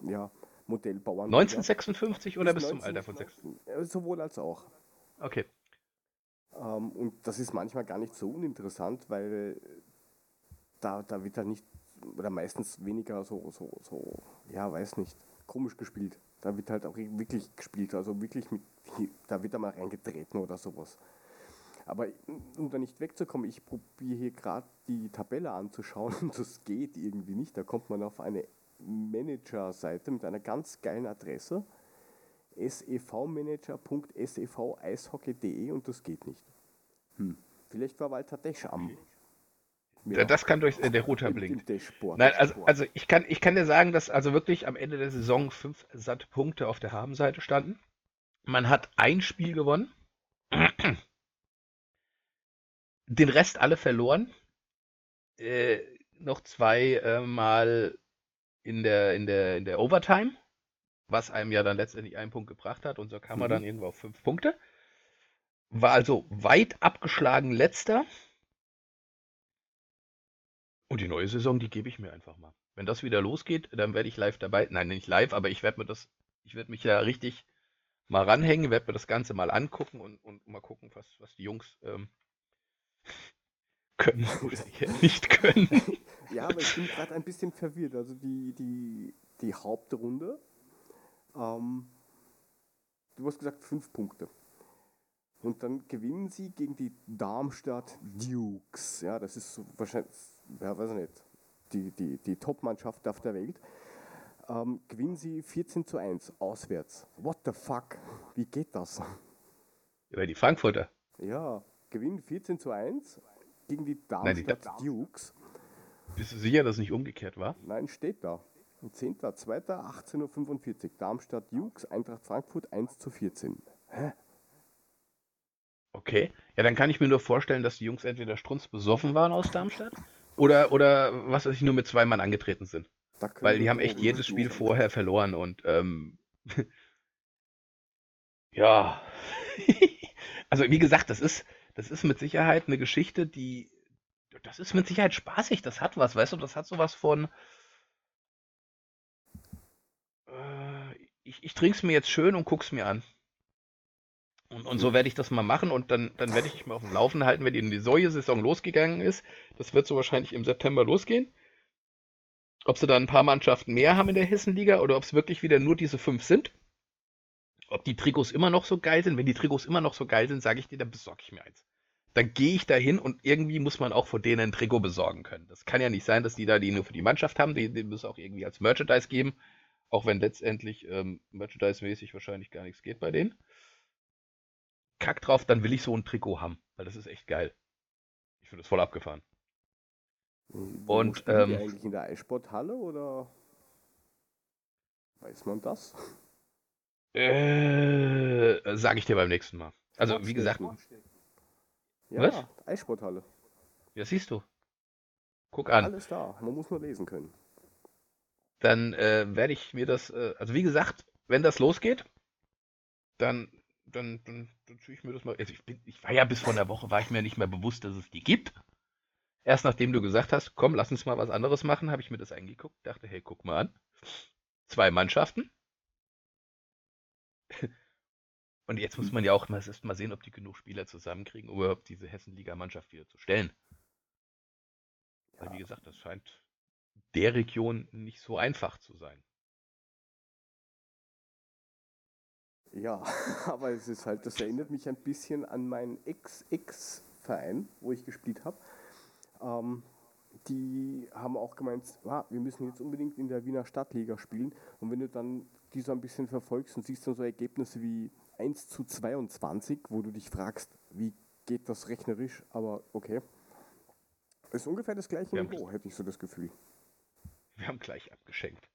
ja, Modellbauern. 1956 oder bis zum Alter von 6? Äh, Sowohl als auch. Okay. Ähm, und das ist manchmal gar nicht so uninteressant, weil da, da wird halt nicht, oder meistens weniger so, so, so, ja, weiß nicht, komisch gespielt. Da wird halt auch wirklich gespielt, also wirklich mit, da wird da mal reingetreten oder sowas. Aber um da nicht wegzukommen, ich probiere hier gerade die Tabelle anzuschauen und das geht irgendwie nicht. Da kommt man auf eine Manager-Seite mit einer ganz geilen Adresse sevmanager.sev-eishockey.de und das geht nicht. Hm. Vielleicht war Walter Desch am. Ja, das kann durch äh, der Router blinken. Nein, also, also ich, kann, ich kann dir sagen, dass also wirklich am Ende der Saison fünf satte Punkte auf der Habenseite standen. Man hat ein Spiel gewonnen. Den Rest alle verloren. Äh, noch zwei äh, Mal in der, in, der, in der Overtime, was einem ja dann letztendlich einen Punkt gebracht hat. Und so kam mhm. man dann irgendwo auf fünf Punkte. War also weit abgeschlagen letzter. Und die neue Saison, die gebe ich mir einfach mal. Wenn das wieder losgeht, dann werde ich live dabei. Nein, nicht live, aber ich werde mir das, ich werde mich ja richtig mal ranhängen, werde mir das Ganze mal angucken und, und mal gucken, was, was die Jungs ähm, können oder nicht können. ja, aber ich bin gerade ein bisschen verwirrt. Also die, die, die Hauptrunde, ähm, du hast gesagt fünf Punkte. Und dann gewinnen sie gegen die Darmstadt Dukes. Ja, das ist so wahrscheinlich, ja, weiß ich nicht, die, die, die Top-Mannschaft auf der Welt. Ähm, gewinnen sie 14 zu 1 auswärts. What the fuck? Wie geht das? Über die Frankfurter. Ja, gewinnen 14 zu 1 gegen die Darmstadt Nein, die Dukes. Bist du sicher, dass es nicht umgekehrt war? Nein, steht da. 10.02.18.45 Uhr. Darmstadt Dukes, Eintracht Frankfurt 1 zu 14. Hä? Okay. Ja, dann kann ich mir nur vorstellen, dass die Jungs entweder strunzbesoffen waren aus Darmstadt oder, oder was weiß ich, nur mit zwei Mann angetreten sind. Weil die haben echt jedes Spiel vorher verloren und ähm, ja. also wie gesagt, das ist, das ist mit Sicherheit eine Geschichte, die. Das ist mit Sicherheit spaßig, das hat was, weißt du, das hat sowas von. Ich ich trinke es mir jetzt schön und guck's mir an. Und, und so werde ich das mal machen und dann, dann werde ich mich mal auf dem Laufen halten, wenn die neue Saison losgegangen ist. Das wird so wahrscheinlich im September losgehen. Ob sie da ein paar Mannschaften mehr haben in der Hessenliga oder ob es wirklich wieder nur diese fünf sind. Ob die Trikots immer noch so geil sind. Wenn die Trikots immer noch so geil sind, sage ich dir, dann besorge ich mir eins. Dann gehe ich da hin und irgendwie muss man auch vor denen ein Trikot besorgen können. Das kann ja nicht sein, dass die da die nur für die Mannschaft haben. Die, die müssen auch irgendwie als Merchandise geben. Auch wenn letztendlich ähm, Merchandise-mäßig wahrscheinlich gar nichts geht bei denen kack drauf, dann will ich so ein Trikot haben, weil das ist echt geil. Ich finde das voll abgefahren. Wo und ähm, die eigentlich in der Eissporthalle oder weiß man das? Äh, sage ich dir beim nächsten Mal. Also wie gesagt. Ja, was? Eissporthalle. Ja, siehst du. Guck an. Alles da. Man muss nur lesen können. Dann äh, werde ich mir das, äh, also wie gesagt, wenn das losgeht, dann dann, dann, dann ziehe ich mir das mal. Also ich, bin, ich war ja bis vor einer Woche, war ich mir nicht mehr bewusst, dass es die gibt. Erst nachdem du gesagt hast, komm, lass uns mal was anderes machen, habe ich mir das eingeguckt, dachte, hey, guck mal an. Zwei Mannschaften. Und jetzt muss man ja auch mal, erst mal sehen, ob die genug Spieler zusammenkriegen, um überhaupt diese Hessen-Liga-Mannschaft wieder zu stellen. Ja. Weil, wie gesagt, das scheint der Region nicht so einfach zu sein. Ja, aber es ist halt, das erinnert mich ein bisschen an meinen Ex-Ex-Verein, wo ich gespielt habe. Ähm, die haben auch gemeint, ah, wir müssen jetzt unbedingt in der Wiener Stadtliga spielen. Und wenn du dann die so ein bisschen verfolgst und siehst dann so Ergebnisse wie 1 zu 22, wo du dich fragst, wie geht das rechnerisch, aber okay. Es ist ungefähr das gleiche Niveau, hätte ich so das Gefühl. Wir haben gleich abgeschenkt.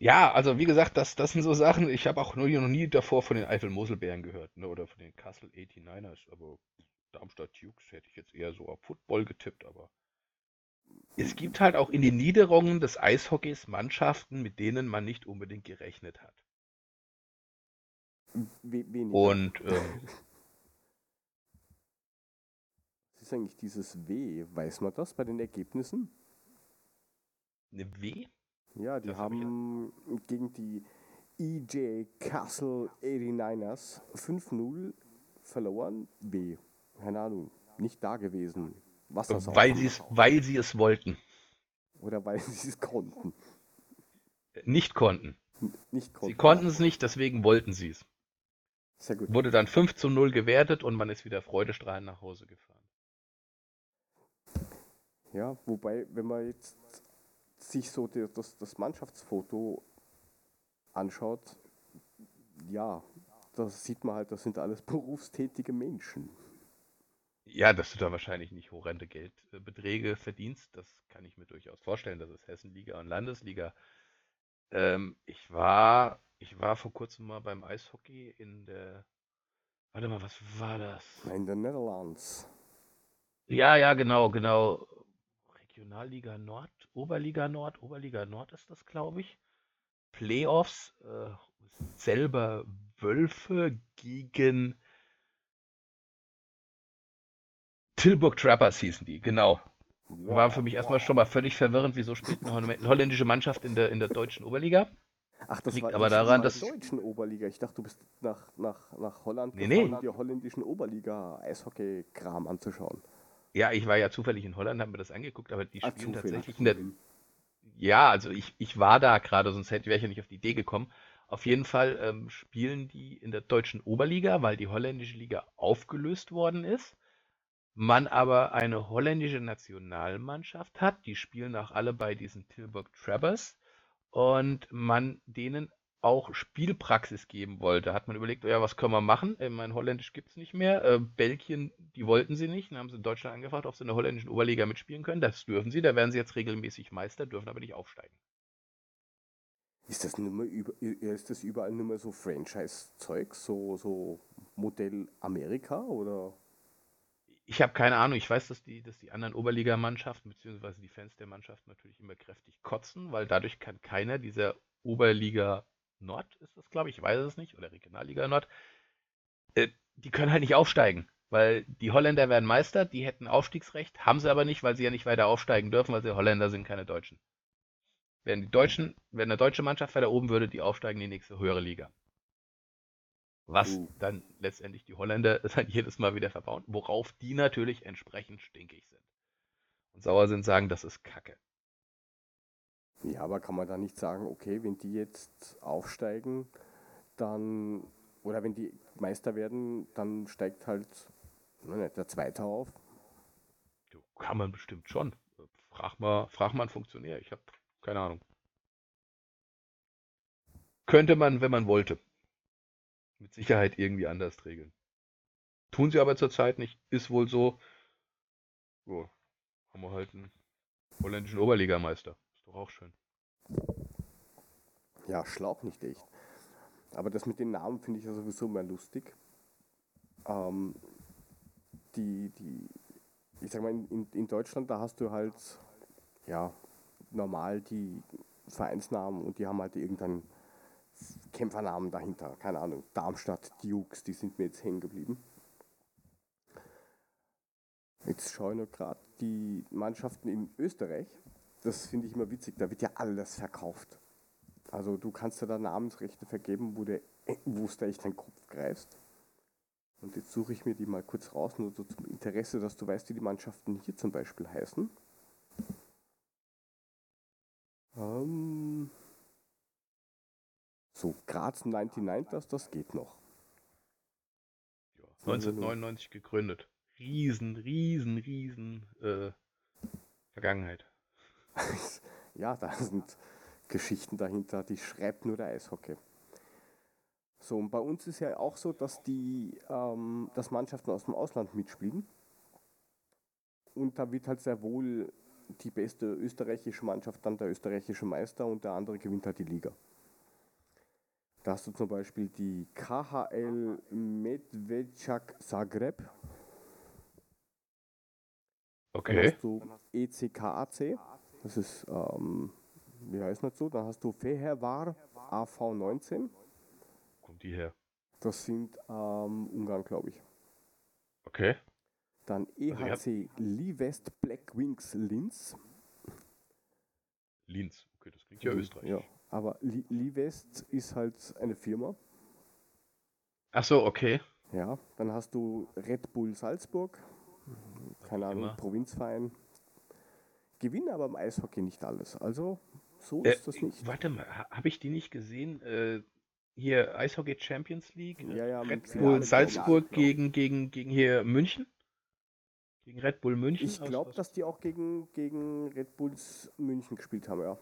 Ja, also wie gesagt, das, das sind so Sachen, ich habe auch noch nie davor von den Eifel-Moselbären gehört, ne, oder von den Kassel 89ers, aber Darmstadt Dukes hätte ich jetzt eher so auf Football getippt, aber es gibt halt auch in den Niederungen des Eishockeys Mannschaften, mit denen man nicht unbedingt gerechnet hat. Weniger. Und ähm, Was ist eigentlich dieses W? Weiß man das bei den Ergebnissen? Eine W? Ja, die das haben hab gegen die EJ Castle 89ers 5-0, verloren? W. Keine Ahnung. Nicht da gewesen. Wassersaufen. Weil sie es, weil sie es wollten. Oder weil sie es konnten. Nicht konnten. Nicht konnten. Sie konnten es nicht, deswegen wollten sie es. Sehr gut. Wurde dann 5 zu 0 gewertet und man ist wieder freudestrahlend nach Hause gefahren. Ja, wobei, wenn man jetzt sich so die, das, das Mannschaftsfoto anschaut, ja, da sieht man halt, das sind alles berufstätige Menschen. Ja, dass du da wahrscheinlich nicht horrende Geldbeträge verdienst, das kann ich mir durchaus vorstellen. Das ist Hessenliga und Landesliga. Ähm, ich war, ich war vor kurzem mal beim Eishockey in der, warte mal, was war das? In den Netherlands. Ja, ja, genau, genau. Regionalliga Nord, Oberliga Nord, Oberliga Nord ist das, glaube ich. Playoffs, äh, selber Wölfe gegen Tilburg Trappers hießen die, genau. War für mich erstmal schon mal völlig verwirrend, wieso spielt eine holl- holländische Mannschaft in der, in der deutschen Oberliga. Ach, das Liegt war aber daran, dass- der deutschen Oberliga. Ich dachte, du bist nach, nach, nach Holland Nee, gefahren, nee. um dir holländischen Oberliga-Eishockey-Kram anzuschauen. Ja, ich war ja zufällig in Holland, habe mir das angeguckt, aber die Ah, spielen zufällig. tatsächlich in der. Ja, also ich, ich war da gerade, sonst hätte wäre ich ja nicht auf die Idee gekommen. Auf jeden Fall ähm, spielen die in der deutschen Oberliga, weil die holländische Liga aufgelöst worden ist. Man aber eine holländische Nationalmannschaft hat, die spielen auch alle bei diesen Tilburg Trappers und man denen auch Spielpraxis geben wollte. Hat man überlegt, oh ja, was können wir machen? Äh, mein Holländisch gibt es nicht mehr. Äh, Belgien, die wollten sie nicht. Dann haben sie in Deutschland angefragt, ob sie in der holländischen Oberliga mitspielen können. Das dürfen sie, da werden sie jetzt regelmäßig Meister, dürfen aber nicht aufsteigen. Ist das, mal über, ist das überall nur mal so Franchise-Zeug, so, so Modell Amerika oder? Ich habe keine Ahnung. Ich weiß, dass die, dass die anderen Oberligamannschaften bzw. die Fans der Mannschaft natürlich immer kräftig kotzen, weil dadurch kann keiner dieser Oberliga Nord, ist das glaube ich, ich weiß es nicht, oder Regionalliga Nord, äh, die können halt nicht aufsteigen, weil die Holländer werden Meister, die hätten Aufstiegsrecht, haben sie aber nicht, weil sie ja nicht weiter aufsteigen dürfen, weil sie Holländer sind, keine Deutschen. Wären die Deutschen, wenn eine deutsche Mannschaft weiter oben würde, die aufsteigen in die nächste höhere Liga. Was Uh. dann letztendlich die Holländer dann jedes Mal wieder verbauen, worauf die natürlich entsprechend stinkig sind. Und sauer sind, sagen, das ist Kacke. Ja, aber kann man da nicht sagen, okay, wenn die jetzt aufsteigen, dann, oder wenn die Meister werden, dann steigt halt nicht, der Zweite auf. Kann man bestimmt schon. Frag mal, frag mal einen Funktionär. Ich habe keine Ahnung. Könnte man, wenn man wollte. Mit Sicherheit irgendwie anders regeln. Tun sie aber zurzeit nicht. Ist wohl so. Jo, haben wir halt einen holländischen Oberligameister. Doch auch schön. Ja, Schlauch nicht echt. Aber das mit den Namen finde ich ja sowieso mehr lustig. Ähm, die, die, ich sag mal, in, in, Deutschland, da hast du halt, ja, normal die Vereinsnamen und die haben halt irgendeinen Kämpfernamen dahinter. Keine Ahnung, Darmstadt, Dukes, die sind mir jetzt hängen geblieben. Jetzt schaue ich noch gerade die Mannschaften in Österreich. Das finde ich immer witzig, da wird ja alles verkauft. Also du kannst ja da Namensrechte vergeben, wo du wo es da echt deinen Kopf greifst. Und jetzt suche ich mir die mal kurz raus, nur so zum Interesse, dass du weißt, wie die Mannschaften hier zum Beispiel heißen. Ähm so, Graz 99, das, das geht noch. Ja, 1999 gegründet. Riesen, riesen, riesen äh, Vergangenheit. ja, da sind Geschichten dahinter, die schreibt nur der Eishockey. So, und bei uns ist ja auch so, dass die ähm, dass Mannschaften aus dem Ausland mitspielen. Und da wird halt sehr wohl die beste österreichische Mannschaft dann der österreichische Meister und der andere gewinnt halt die Liga. Da hast du zum Beispiel die KHL Medvedchak Zagreb. Dann Okay. hast du ECKAC, das ist, ähm, wie heißt das so? Dann hast du Fehervar AV19, Kommt die her? das sind ähm, Ungarn, glaube ich. Okay. Dann Also ihr habt- EHC Livest Black Wings Linz. Linz. Okay, das klingt ja österreichisch. Ja, aber Li Livest ist halt eine Firma. Ach so, okay. Ja, dann hast du Red Bull Salzburg, keine Ahnung. Provinzverein. Gewinnen aber im Eishockey nicht alles. Also, so Äh, ist das nicht. Warte mal, habe ich die nicht gesehen? Äh, hier Eishockey Champions League? Ja, ja, Red Bull Salzburg glaub ich. gegen, gegen, gegen hier München? Gegen Red Bull München? Ich glaube, dass die auch gegen, gegen Red Bulls München gespielt haben, ja.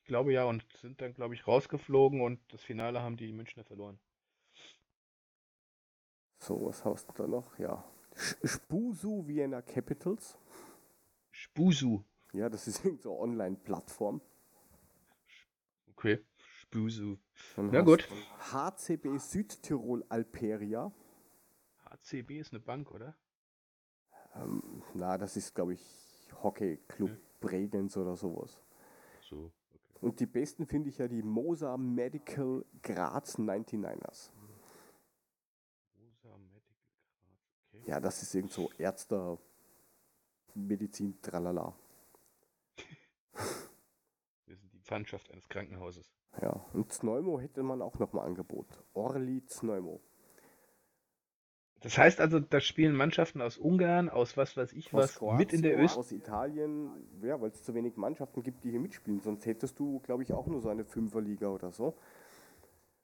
Ich glaube ja und sind dann, glaube ich, rausgeflogen und das Finale haben die Münchner verloren. So, was hast du da noch? Ja. Spusu Vienna Capitals. Spusu. Ja, das ist irgendeine so Online-Plattform. Okay. Spusu. Dann Na gut. HCB Südtirol Alperia. HCB ist eine Bank, oder? Ähm, na, das ist, glaube ich, Hockey Club Bregenz oder sowas. So, okay. Und die besten finde ich ja die Mosa Medical Graz 99ers. Rosa Medical Graz. Okay. Ja, das ist irgend so Ärzte, Medizin, tralala. Wir sind die Pfandschaft eines Krankenhauses. Ja, und Zneumo hätte man auch nochmal Angebot. Orli Zneumo. Das heißt also, da spielen Mannschaften aus Ungarn, aus was weiß ich was, mit in der Kroatien, Öst. Aus Italien, ja, weil es zu wenig Mannschaften gibt, die hier mitspielen. Sonst hättest du, glaube ich, auch nur so eine Fünferliga oder so.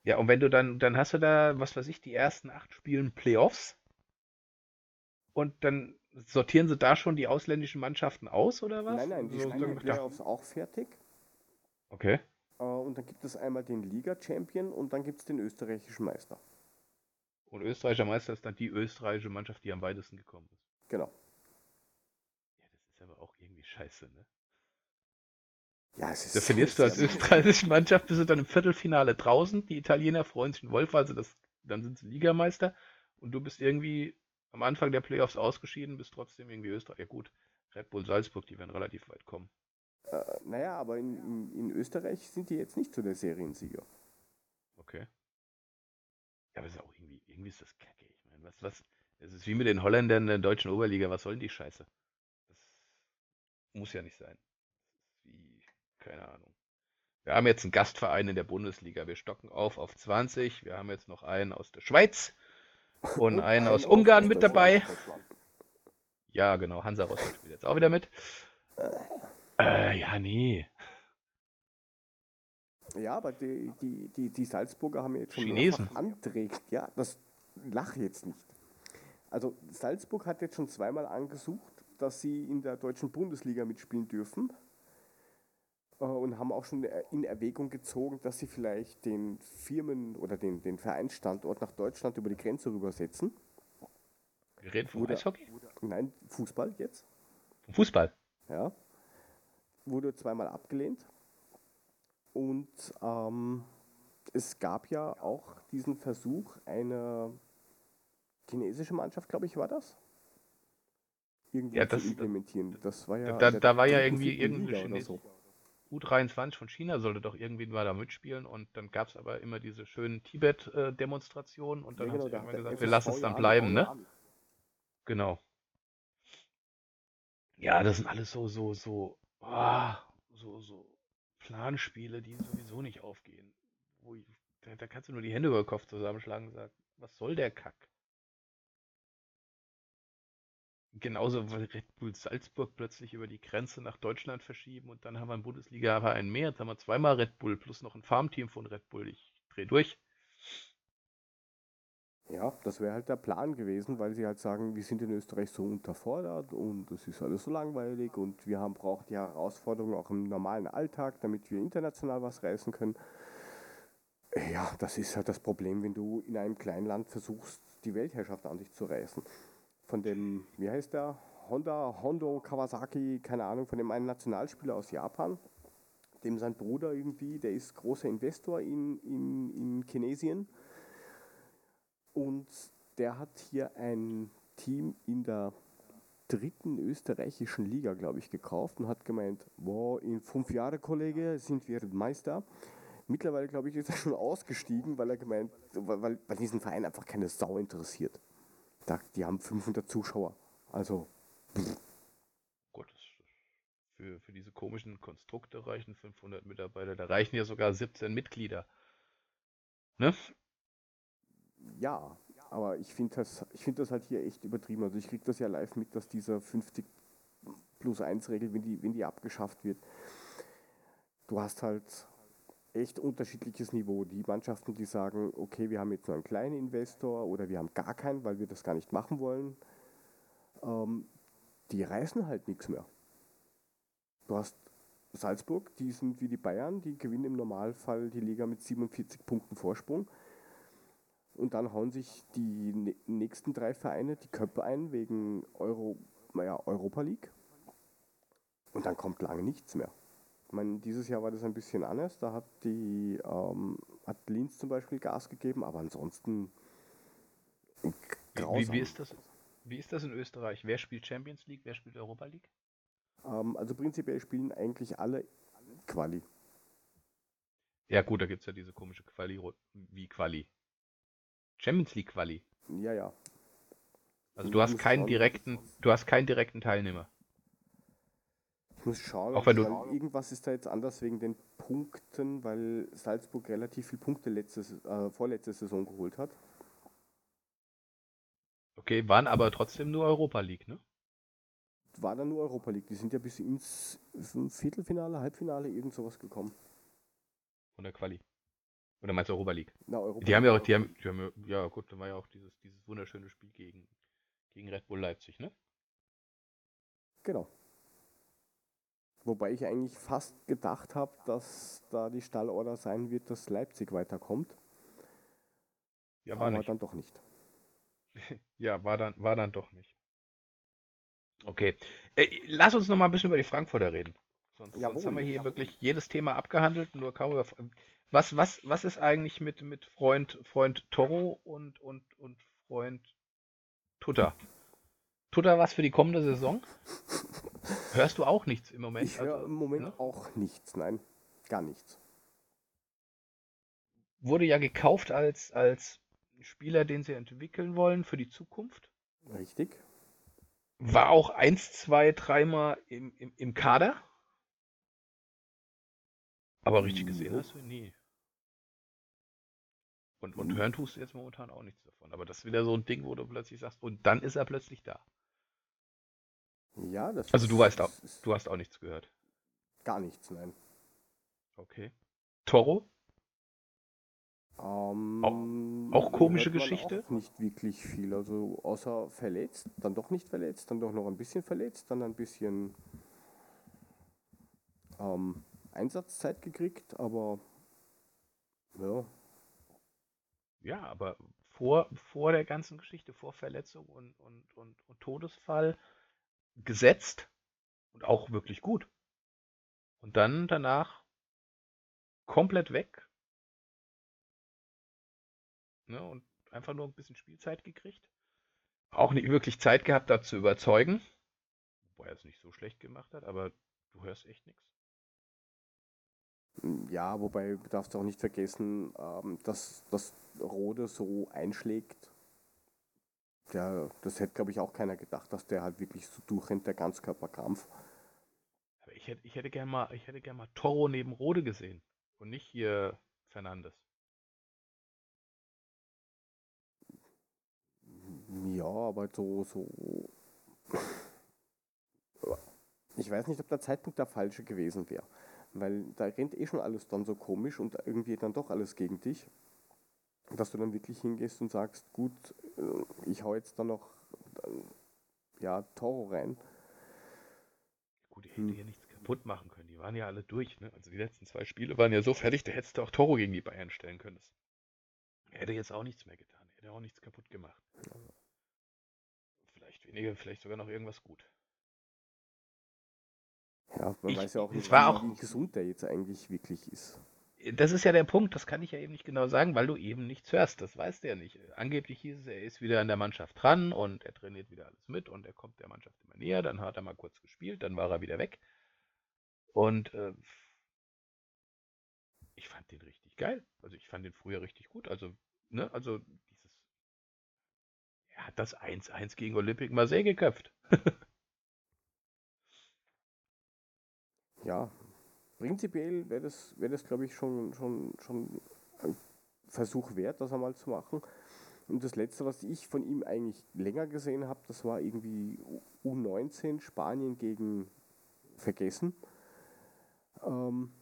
Ja, und wenn du dann, dann hast du da, was weiß ich, die ersten acht Spielen Playoffs und dann sortieren sie da schon die ausländischen Mannschaften aus, oder was? Nein, nein, die So- spielen die Playoffs auch fertig. Okay. Äh, und dann gibt es einmal den Liga-Champion und dann gibt es den österreichischen Meister. Und österreichischer Meister ist dann die österreichische Mannschaft, die am weitesten gekommen ist. Genau. Ja, das ist aber auch irgendwie scheiße, ne? Ja, es ist Da verlierst du als österreichische Mannschaft, bist du dann im Viertelfinale draußen. Die Italiener freuen sich in Wolf, also das, dann sind sie Ligameister. Und du bist irgendwie am Anfang der Playoffs ausgeschieden, bist trotzdem irgendwie Österreich. Ja gut, Red Bull Salzburg, die werden relativ weit kommen. Äh, naja, aber in, in, in Österreich sind die jetzt nicht so der Seriensieger. Okay. Ja, aber es ist auch irgendwie, irgendwie ist das kacke. Ich meine, was, was, es ist wie mit den Holländern in der deutschen Oberliga. Was soll denn die Scheiße? Das muss ja nicht sein. Wie, keine Ahnung. Wir haben jetzt einen Gastverein in der Bundesliga. Wir stocken auf auf 20. Wir haben jetzt noch einen aus der Schweiz und einen aus Ungarn mit dabei. Ja, genau. Hansa Rostock spielt jetzt auch wieder mit. Äh, ja, nee. Ja, aber die, die, die, die Salzburger haben jetzt schon Chinesen. Anträge. Ja, das lach jetzt nicht. Also Salzburg hat jetzt schon zweimal angesucht, dass sie in der deutschen Bundesliga mitspielen dürfen. Äh, Und haben auch schon in Erwägung gezogen, dass sie vielleicht den Firmen- oder den, den Vereinsstandort nach Deutschland über die Grenze rübersetzen. Wir reden vom Oder- Eishockey? Nein, Fußball jetzt. Fußball. Ja. Wurde zweimal abgelehnt. Und ähm, es gab ja auch diesen Versuch, eine chinesische Mannschaft, glaube ich, war das? Irgendwie Ja, das- zu implementieren. Das war ja da- da war ja irgendwie irgendeine so. U23 von China sollte doch irgendwie mal da mitspielen und dann gab es aber immer diese schönen Tibet-Demonstrationen und dann Ja, haben genau, sie der gesagt, wir lassen es dann bleiben, ne? Genau. Ja, das sind alles so, so, so, ah, so, so Planspiele, die sowieso nicht aufgehen. Ich, da, da kannst du nur die Hände über den Kopf zusammenschlagen und sagen, was soll der Kack? Genauso, weil Red Bull Salzburg plötzlich über die Grenze nach Deutschland verschieben und dann haben wir in Bundesliga aber einen mehr. Jetzt haben wir zweimal Red Bull plus noch ein Farmteam von Red Bull. Ich dreh durch. Ja, das wäre halt der Plan gewesen, weil sie halt sagen, wir sind in Österreich so unterfordert und es ist alles so langweilig und wir haben braucht die Herausforderung auch im normalen Alltag, damit wir international was reißen können. Ja, das ist halt das Problem, wenn du in einem kleinen Land versuchst, die Weltherrschaft an dich zu reißen. Von dem, wie heißt der? Honda, Hondo Kawasaki, keine Ahnung, von dem einen Nationalspieler aus Japan, dem sein Bruder irgendwie, der ist großer Investor in, in, in Chinesien. Und der hat hier ein Team in der dritten österreichischen Liga, glaube ich, gekauft und hat gemeint, wow, in fünf Jahren, Kollege, sind wir Meister. Mittlerweile, glaube ich, ist er schon ausgestiegen, weil er gemeint, weil, weil, weil diesen Verein einfach keine Sau interessiert. Da, die haben 500 Zuschauer. Also, Gott, für, für diese komischen Konstrukte reichen 500 Mitarbeiter. Da reichen ja sogar 17 Mitglieder. Ne? ja, aber ich finde das, ich find das halt hier echt übertrieben. Also ich kriege das ja live mit, dass dieser 50 plus 1 Regel, wenn die, wenn die abgeschafft wird, du hast halt echt unterschiedliches Niveau. Die Mannschaften, die sagen, okay, wir haben jetzt nur einen kleinen Investor oder wir haben gar keinen, weil wir das gar nicht machen wollen, ähm, die reißen halt nichts mehr. Du hast Salzburg, die sind wie die Bayern, die gewinnen im Normalfall die Liga mit 47 Punkten Vorsprung. Und dann hauen sich die nächsten drei Vereine die Köpfe ein wegen Euro, naja, Europa League. Und dann kommt lange nichts mehr. Ich meine, dieses Jahr war das ein bisschen anders. Da hat die ähm, hat Linz zum Beispiel Gas gegeben, aber ansonsten grausam. Wie, wie, ist das, wie ist das in Österreich? Wer spielt Champions League, wer spielt Europa League? Ähm, also prinzipiell spielen eigentlich alle Quali. Ja gut, da gibt es ja diese komische Quali, wie Quali. Champions League Quali. Ja, ja. Also du hast keinen direkten, du hast keinen direkten Teilnehmer. Ich muss schauen, auch wenn du irgendwas ist da jetzt anders wegen den Punkten, weil Salzburg relativ viele Punkte letztes, äh, vorletzte Saison geholt hat. Okay, waren aber trotzdem nur Europa League, ne? War dann nur Europa League. Die sind ja bis ins Viertelfinale, Halbfinale, irgend sowas gekommen. Von der Quali. Oder meinst du Europa League? Na, Europa die haben ja auch, die haben, die haben, ja gut, da war ja auch dieses, dieses wunderschöne Spiel gegen, gegen Red Bull Leipzig, ne? Genau. Wobei ich eigentlich fast gedacht habe, dass da die Stallorder sein wird, dass Leipzig weiterkommt. Ja, war Aber nicht. dann doch nicht. ja, war dann, war dann doch nicht. Okay. Äh, lass uns noch mal ein bisschen über die Frankfurter reden. Sonst, sonst haben wir hier wirklich jedes Thema abgehandelt, nur kaum über. Was, was, was ist eigentlich mit, mit Freund, Freund Toro und, und, und Freund Tutter? Tutter was für die kommende Saison? Hörst du auch nichts im Moment? Ich höre also, im Moment ne? auch nichts, nein, gar nichts. Wurde ja gekauft als, als Spieler, den sie entwickeln wollen für die Zukunft. Richtig. War auch eins, zwei, dreimal im, im, im Kader. Aber richtig gesehen hast du ihn nie. Und, und mhm. hören tust du jetzt momentan auch nichts davon. Aber das ist wieder so ein Ding, wo du plötzlich sagst, und dann ist er plötzlich da. Ja, das Also du weißt auch, du hast auch nichts gehört. Gar nichts, nein. Okay. Toro? Ähm, auch, auch komische Geschichte? Auch nicht wirklich viel. Also außer verletzt, dann doch nicht verletzt, dann doch noch ein bisschen verletzt, dann ein bisschen ähm, Einsatzzeit gekriegt, aber ja, ja, aber vor, vor der ganzen Geschichte, vor Verletzung und, und, und, und Todesfall gesetzt und auch wirklich gut. Und dann danach komplett weg. Ne, und einfach nur ein bisschen Spielzeit gekriegt. Auch nicht wirklich Zeit gehabt, da zu überzeugen. Wobei er es nicht so schlecht gemacht hat, aber du hörst echt nichts. Ja, wobei du darfst auch nicht vergessen, ähm, dass das Rode so einschlägt. Der, das hätte, glaube ich, auch keiner gedacht, dass der halt wirklich so durchrennt, der Ganzkörperkrampf. Aber ich hätte, ich hätte gerne mal, ich gern mal Toro neben Rode gesehen und nicht hier Fernandes. Ja, aber so, so. Ich weiß nicht, ob der Zeitpunkt der falsche gewesen wäre. Weil da rennt eh schon alles dann so komisch und irgendwie dann doch alles gegen dich, dass du dann wirklich hingehst und sagst, gut, äh, ich hau jetzt dann noch ja, Toro rein. Gut, die hätte hm. ja nichts kaputt machen können. Die waren ja alle durch. Ne? Also die letzten zwei Spiele waren ja so fertig, da hättest du auch Toro gegen die Bayern stellen können. Er hätte jetzt auch nichts mehr getan. Er hätte auch nichts kaputt gemacht. Vielleicht weniger, vielleicht sogar noch irgendwas gut. Ja, man ich, weiß ja auch nicht, wie, auch, wie gesund der jetzt eigentlich wirklich ist. Das ist ja der Punkt, das kann ich ja eben nicht genau sagen, weil du eben nichts hörst. Das weißt du ja nicht. Angeblich hieß es, er ist wieder an der Mannschaft dran und er trainiert wieder alles mit und er kommt der Mannschaft immer näher. Dann hat er mal kurz gespielt, dann war er wieder weg. Und äh, ich fand den richtig geil. Also ich fand den früher richtig gut. Also, ne, also dieses. Er hat das 1-1 gegen Olympic Marseille geköpft. ja, prinzipiell wäre das, wär das glaube ich, schon, schon, schon ein Versuch wert, das einmal zu machen. Und das letzte, was ich von ihm eigentlich länger gesehen habe, das war irgendwie U19 Spanien gegen Vergessen. Ähm,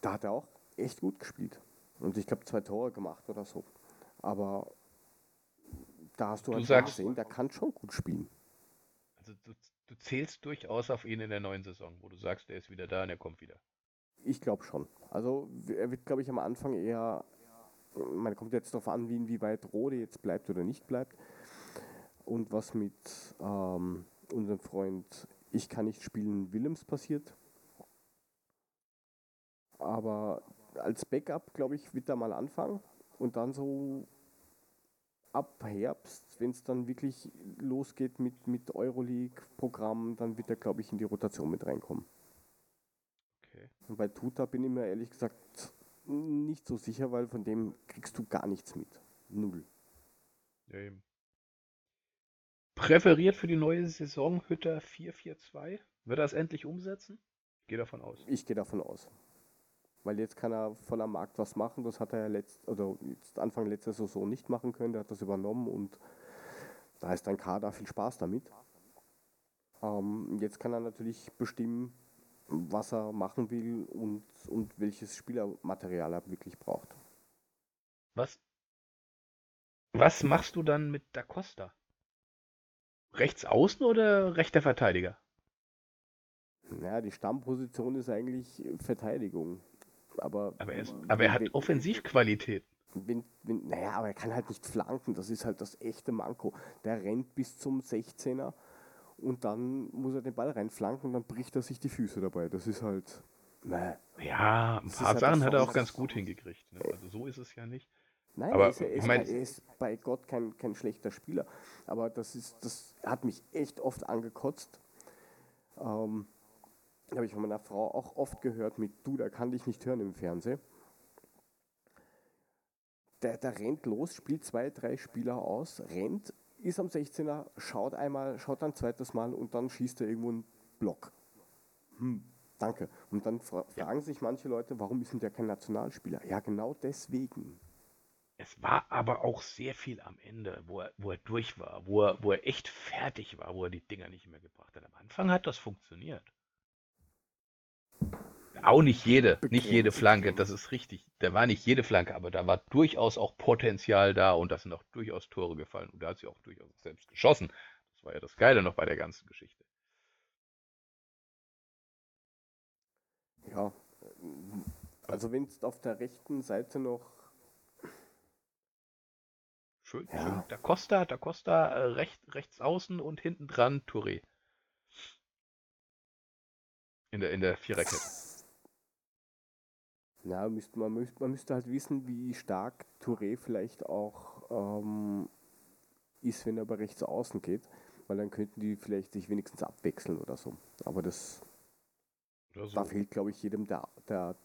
da hat er auch echt gut gespielt. Und ich glaube, zwei Tore gemacht oder so. Aber da hast du, Du halt schon gesehen, der kann schon gut spielen. Also du, du zählst durchaus auf ihn in der neuen Saison, wo du sagst, er ist wieder da und er kommt wieder. Ich glaube schon. Also er wird, glaube ich, am Anfang eher, man kommt jetzt darauf an, wie inwieweit Rode jetzt bleibt oder nicht bleibt. Und was mit ähm, unserem Freund Ich kann nicht spielen Willems passiert. Aber als Backup, glaube ich, wird er mal anfangen und dann so ab Herbst, wenn es dann wirklich losgeht mit, mit Euroleague-Programm, dann wird er, glaube ich, in die Rotation mit reinkommen. Okay. Und bei Tuta bin ich mir ehrlich gesagt nicht so sicher, weil von dem kriegst du gar nichts mit. Null. Ja, eben. Präferiert für die neue Saison Hütter 4-4-2? Wird er es endlich umsetzen? Ich gehe davon aus. Ich gehe davon aus. Weil jetzt kann er voll am Markt was machen. Das hat er ja letzt, jetzt Anfang letzter Saison nicht machen können. Der hat das übernommen und da ist ein Kader viel Spaß damit. Ähm, jetzt kann er natürlich bestimmen, was er machen will und, und welches Spielermaterial er wirklich braucht. Was, was machst du dann mit Da Costa? Rechts außen oder rechter Verteidiger? Ja, die Stammposition ist eigentlich Verteidigung. Aber, Aber er, ist, aber er wenn- hat Offensivqualität. Wenn, wenn, naja, aber er kann halt nicht flanken, das ist halt das echte Manko. Der rennt bis zum 16er und dann muss er den Ball reinflanken und dann bricht er sich die Füße dabei. Das ist halt. Nee. Ja, ein Das paar halt Sachen hat er auch ganz gut hingekriegt. Ne? Also so ist es ja nicht. Nein, Aber er, ist, er, ist, mein- er ist bei Gott kein, kein schlechter Spieler. Aber das ist, das hat mich echt oft angekotzt. Ähm, habe ich von meiner Frau auch oft gehört mit, du, der kann dich nicht hören im Fernsehen. Der, der rennt los, spielt zwei, drei Spieler aus, rennt, ist am 16er, schaut einmal, schaut ein zweites Mal und dann schießt er irgendwo einen Block. Hm, danke. Und dann fra fragen sich manche Leute, warum ist denn der kein Nationalspieler? Ja, genau deswegen. Es war aber auch sehr viel am Ende, wo er, wo er durch war, wo er, wo er echt fertig war, wo er die Dinger nicht mehr gebracht hat. Am Anfang hat das funktioniert. Auch nicht jede, nicht jede. Flanke, das ist richtig. Da war nicht jede Flanke, aber da war durchaus auch Potenzial da und da sind auch durchaus Tore gefallen. Und da hat sie auch durchaus selbst geschossen. Das war ja das Geile noch bei der ganzen Geschichte. Ja, also wenn es auf der rechten Seite noch, Schön, Ja. schön. Da Costa, da Costa äh, recht, rechts außen und hinten dran Touré. In der, in der Viererkette. Na, müsste, man, müsste, man müsste halt wissen, wie stark Touré vielleicht auch ähm, ist, wenn er bei rechts außen geht, weil dann könnten die vielleicht sich wenigstens abwechseln oder so. Aber das, so. da fehlt, glaube ich, jedem der, der,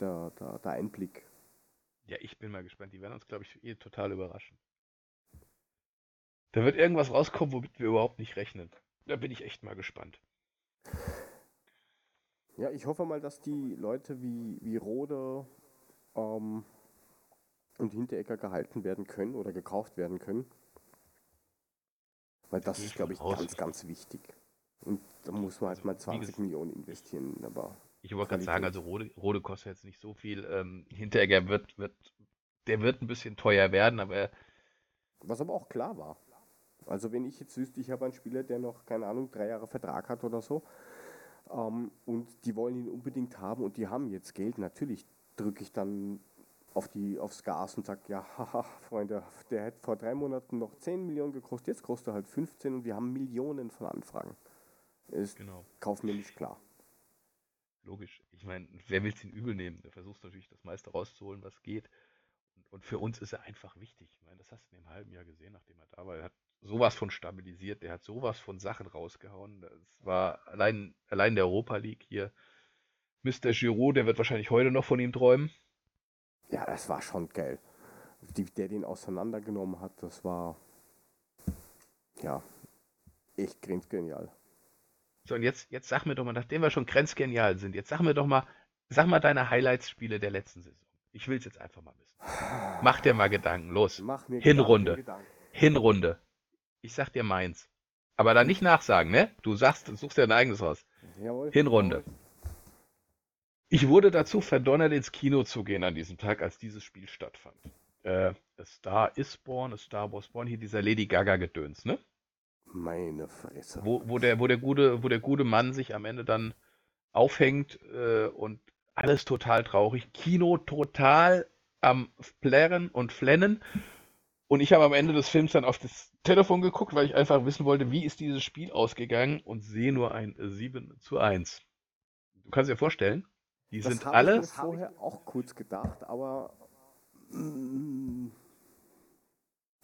der, der, der Einblick. Ja, ich bin mal gespannt. Die werden uns, glaube ich, eh total überraschen. Da wird irgendwas rauskommen, womit wir überhaupt nicht rechnen. Da bin ich echt mal gespannt. Ja, ich hoffe mal, dass die Leute wie, wie Rode ähm, und Hinteregger gehalten werden können oder gekauft werden können. Weil das ist, glaube ich, ganz, ganz wichtig. Und da muss man halt mal Also, wie 20 Millionen investieren. Aber Ich wollte gerade sagen, also Rode, Rode kostet jetzt nicht so viel. Ähm, Hinteregger wird, wird, der wird ein bisschen teuer werden, aber was aber auch klar war. Also wenn ich jetzt wüsste, ich habe einen Spieler, der noch, keine Ahnung, drei Jahre Vertrag hat oder so, ähm, und die wollen ihn unbedingt haben und die haben jetzt Geld, natürlich drücke ich dann auf die, aufs Gas und sage, ja, haha, Freunde, der hätte vor drei Monaten noch 10 Millionen gekostet, jetzt kostet er halt 15 und wir haben Millionen von Anfragen. Ist genau, kaufmännisch klar. logisch. Ich meine, wer will es ihn übel nehmen? Der versucht natürlich das meiste rauszuholen, was geht. Und, und für uns ist er einfach wichtig. Ich meine, das hast du in dem halben Jahr gesehen, nachdem er da war. Er hat sowas von stabilisiert, der hat sowas von Sachen rausgehauen. Das war allein, allein der Europa League hier. Mr. Giroud, der wird wahrscheinlich heute noch von ihm träumen. Ja, das war schon geil. Die, der den auseinandergenommen hat, das war ja echt grenzgenial. So, und jetzt, jetzt sag mir doch mal, nachdem wir schon grenzgenial sind, jetzt sag mir doch mal, sag mal deine Highlights-Spiele der letzten Saison. Ich will es jetzt einfach mal wissen. Mach dir mal Gedanken, los. Mach mir Hinrunde. Gedanken. Hinrunde. Ich sag dir meins. Aber dann nicht nachsagen, ne? Du sagst, du suchst dir ein eigenes raus. Jawohl. Hinrunde. Ich wurde dazu verdonnert, ins Kino zu gehen an diesem Tag, als dieses Spiel stattfand. Äh, A Star is Born, A Star Was Born, hier dieser Lady Gaga-Gedöns, ne? Meine Fresse. Wo, wo, der, wo, der gute, wo der gute Mann sich am Ende dann aufhängt äh, und alles total traurig. Kino total am Plärren und Flennen. Und ich habe am Ende des Films dann auf das Telefon geguckt, weil ich einfach wissen wollte, wie ist dieses Spiel ausgegangen und sehe nur ein 7 zu 1. Du kannst dir vorstellen, die Das sind alle. Ich mir vorher auch kurz gedacht, aber. mm,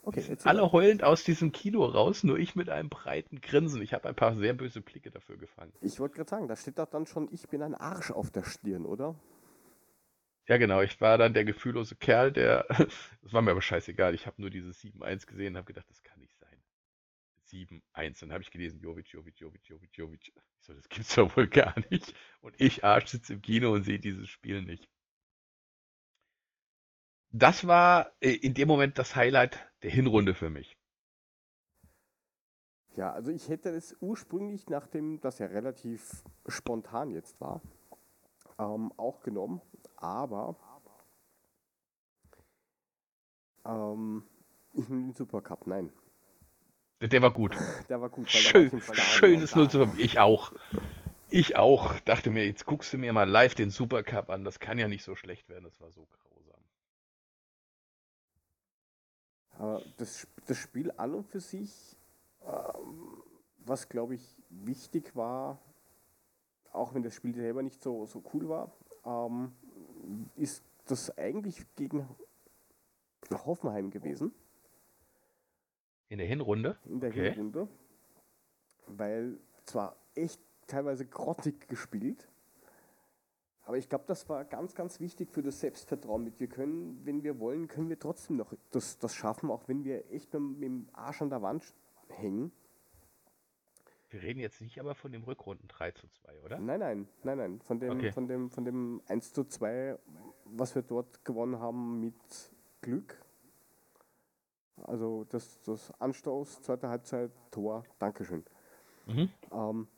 Okay, jetzt Alle heulend aus diesem Kino raus, nur ich mit einem breiten Grinsen. Ich habe ein paar sehr böse Blicke dafür gefangen. Ich wollte gerade sagen, da steht doch dann schon, ich bin ein Arsch auf der Stirn, oder? Ja, genau, ich war dann der gefühllose Kerl, der. Das war mir aber scheißegal. Ich habe nur dieses 7-1 gesehen und habe gedacht, das kann nicht sein. 7-1. Dann habe ich gelesen, Jovic, Jovic, Jovic, Jovic, Jovic. Ich so, das gibt's doch wohl gar nicht. Und ich Arsch sitze im Kino und sehe dieses Spiel nicht. Das war äh, in dem Moment das Highlight der Hinrunde für mich. Ja, also ich hätte es ursprünglich, nachdem das ja relativ spontan jetzt war, ähm, auch genommen, aber ähm, ich nehme den Supercup, nein. Der, der war gut. Der war gut. der war Schön, Stadion. schönes 0 zu 5. Ich auch. Ich auch. Dachte mir, jetzt guckst du mir mal live den Supercup an. Das kann ja nicht so schlecht werden. Das war so grausam. Aber das, das Spiel an und für sich, ähm, was glaube ich wichtig war, auch wenn das Spiel selber nicht so, so cool war, ähm, ist das eigentlich gegen Hoffenheim gewesen In der Hinrunde? in der Okay. Hinrunde, weil zwar echt teilweise grottig gespielt, aber ich glaube, das war ganz, ganz wichtig für das Selbstvertrauen. Mit wir können, wenn wir wollen, können wir trotzdem noch das, das schaffen, auch wenn wir echt mit, mit dem Arsch an der Wand hängen. Wir reden jetzt nicht aber von dem Rückrunden 3 zu 2, oder? Nein, nein, nein, nein. Von dem, Okay. von dem, von dem 1 zu 2, was wir dort gewonnen haben mit Glück. Also das, das Anstoß, zweite Halbzeit, Tor, Dankeschön. Mhm. Ähm,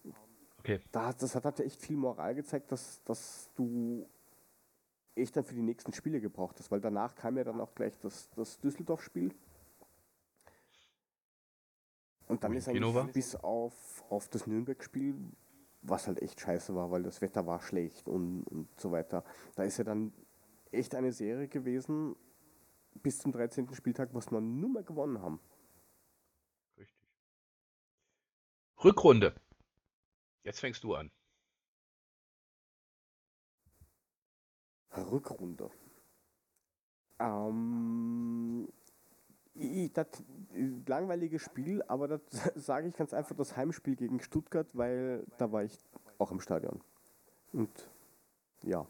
Okay. da, das hat, hat ja echt viel Moral gezeigt, dass, dass du echt dann für die nächsten Spiele gebraucht hast, weil danach kam ja dann auch gleich das, das Düsseldorf-Spiel. Und dann ist eigentlich bis auf, auf das Nürnberg-Spiel, was halt echt scheiße war, weil das Wetter war schlecht und, und so weiter. Da ist ja dann echt eine Serie gewesen bis zum 13. Spieltag, was wir nur mehr gewonnen haben. Richtig. Rückrunde. Jetzt fängst du an. Rückrunde. Ähm, das langweiliges Spiel, aber das sage ich ganz einfach das Heimspiel gegen Stuttgart, weil da war ich auch im Stadion. Und ja,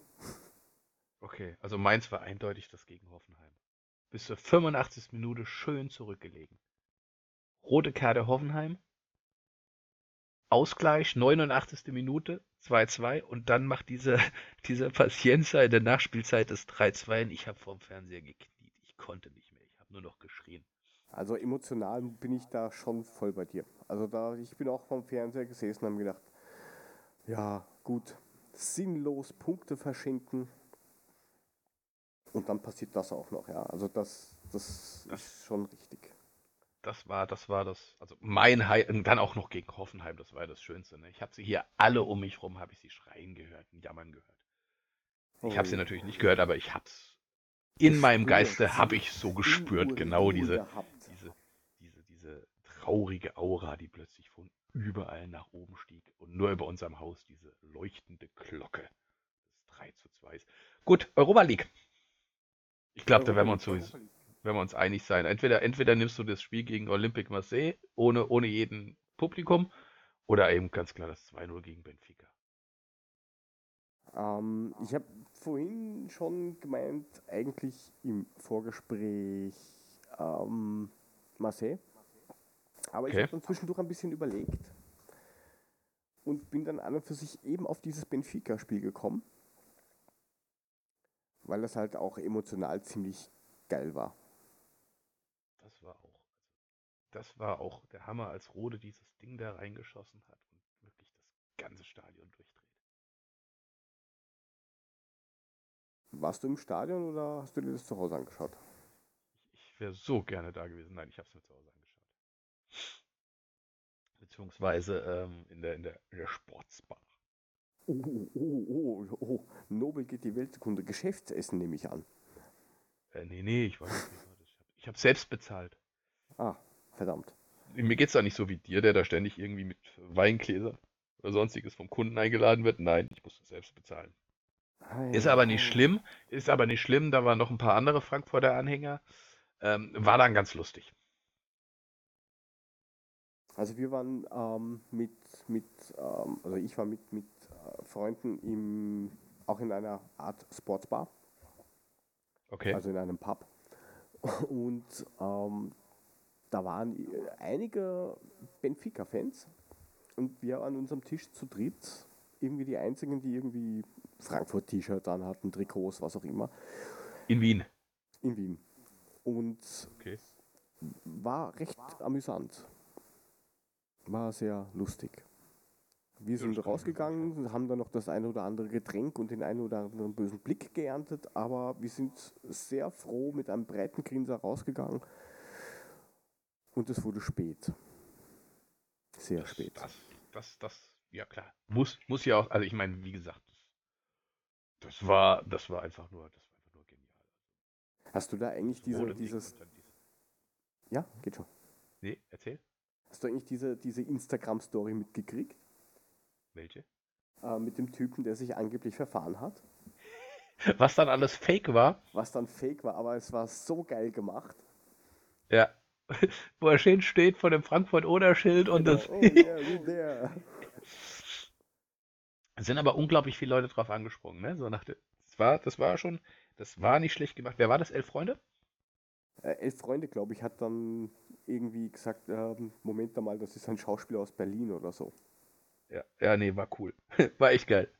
Okay, also meins war eindeutig das gegen Hoffenheim. Bis zur 85. Minute schön zurückgelegen. Rote Karte Hoffenheim. Ausgleich, 89. Minute, 2-2 und dann macht diese, dieser Paciencia in der Nachspielzeit das 3-2 und ich habe vorm Fernseher gekniet. Ich konnte nicht nur noch geschrien. also emotional bin ich da schon voll bei dir. Also da, ich bin auch vom Fernseher gesessen und habe gedacht, ja gut, sinnlos Punkte verschenken. Und dann passiert das auch noch, ja. Also das, das ist schon richtig. Das war, das war das, also mein High, und dann auch noch gegen Hoffenheim, das war ja das Schönste. Ne? Ich habe sie hier alle um mich rum, habe ich sie schreien gehört, jammern gehört. Ich habe sie Oh. natürlich nicht gehört, aber ich hab's in meinem. Geiste habe ich so gespürt, genau diese, diese, diese, diese traurige Aura, die plötzlich von überall nach oben stieg und nur über unserem Haus diese leuchtende Glocke des 3 zu 2. Gut, Europa League. Ich glaube, da werden wir uns sowieso, werden wir uns einig sein. Entweder, entweder nimmst du das Spiel gegen Olympique Marseille ohne, ohne jeden Publikum oder eben ganz klar das 2-0 gegen Benfica. Ähm, ich habe vorhin schon gemeint, eigentlich im Vorgespräch ähm, Marseille. Aber ich Okay. habe dann zwischendurch ein bisschen überlegt und bin dann an und für sich eben auf dieses Benfica-Spiel gekommen. weil das halt auch emotional ziemlich geil war. Das war auch, das war auch der Hammer, als Rode dieses Ding da reingeschossen hat und wirklich das ganze Stadion durchdreht. Warst du im Stadion oder hast du dir das zu Hause angeschaut? Ich, ich wäre so gerne da gewesen. Nein, ich habe es mir zu Hause angeschaut. Beziehungsweise ähm, in, der, in, der, in der Sportsbar. Oh, oh, oh, oh, Nobel geht die Weltkunde. Geschäftsessen nehme ich an. Äh, nee, nee, ich weiß nicht. Ich habe selbst bezahlt. Ah, verdammt. Mir geht es da nicht so wie dir, der da ständig irgendwie mit Weingläser oder sonstiges vom Kunden eingeladen wird. Nein, ich muss das selbst bezahlen. Ah, Ist aber nicht schlimm, ist aber nicht schlimm, da waren noch ein paar andere Frankfurter Anhänger. Ähm, war dann ganz lustig. Also wir waren ähm, mit, mit ähm, also ich war mit, mit äh, Freunden im, auch in einer Art Sportsbar, Okay. also in einem Pub. Und ähm, da waren einige Benfica-Fans und wir an unserem Tisch zu dritt irgendwie die einzigen, die irgendwie Frankfurt-T-Shirt an hatten, Trikots, was auch immer, In Wien. in Wien. Und Okay. war recht amüsant. War sehr lustig. Wir sind mir rausgegangen, haben dann noch das eine oder andere Getränk und den einen oder anderen bösen Blick geerntet, aber wir sind sehr froh mit einem breiten Grinser rausgegangen und es wurde spät. Sehr Das, spät. das, das, das, ja klar. Muss, muss ja auch, also ich meine, wie gesagt, das, war, das war einfach nur, das war einfach nur genial. Hast du da eigentlich diese, dieses, ja, geht schon. Nee, erzähl. Hast du eigentlich diese, diese Instagram-Story mitgekriegt? Welche? Äh, mit dem Typen, der sich angeblich verfahren hat? Was dann alles fake war? Was dann fake war, aber es war so geil gemacht. Ja. Wo er schön steht vor dem Frankfurt-Oder-Schild und das. Oh yeah, there. Es sind aber unglaublich viele Leute drauf angesprungen, ne? So nach der, das war, das war schon, das war nicht schlecht gemacht. Wer war das? Elf Freunde? Äh, Elf Freunde, glaube ich, hat dann irgendwie gesagt, ähm, Moment mal, das ist ein Schauspieler aus Berlin oder so. Ja, ja, nee, war cool. War echt geil.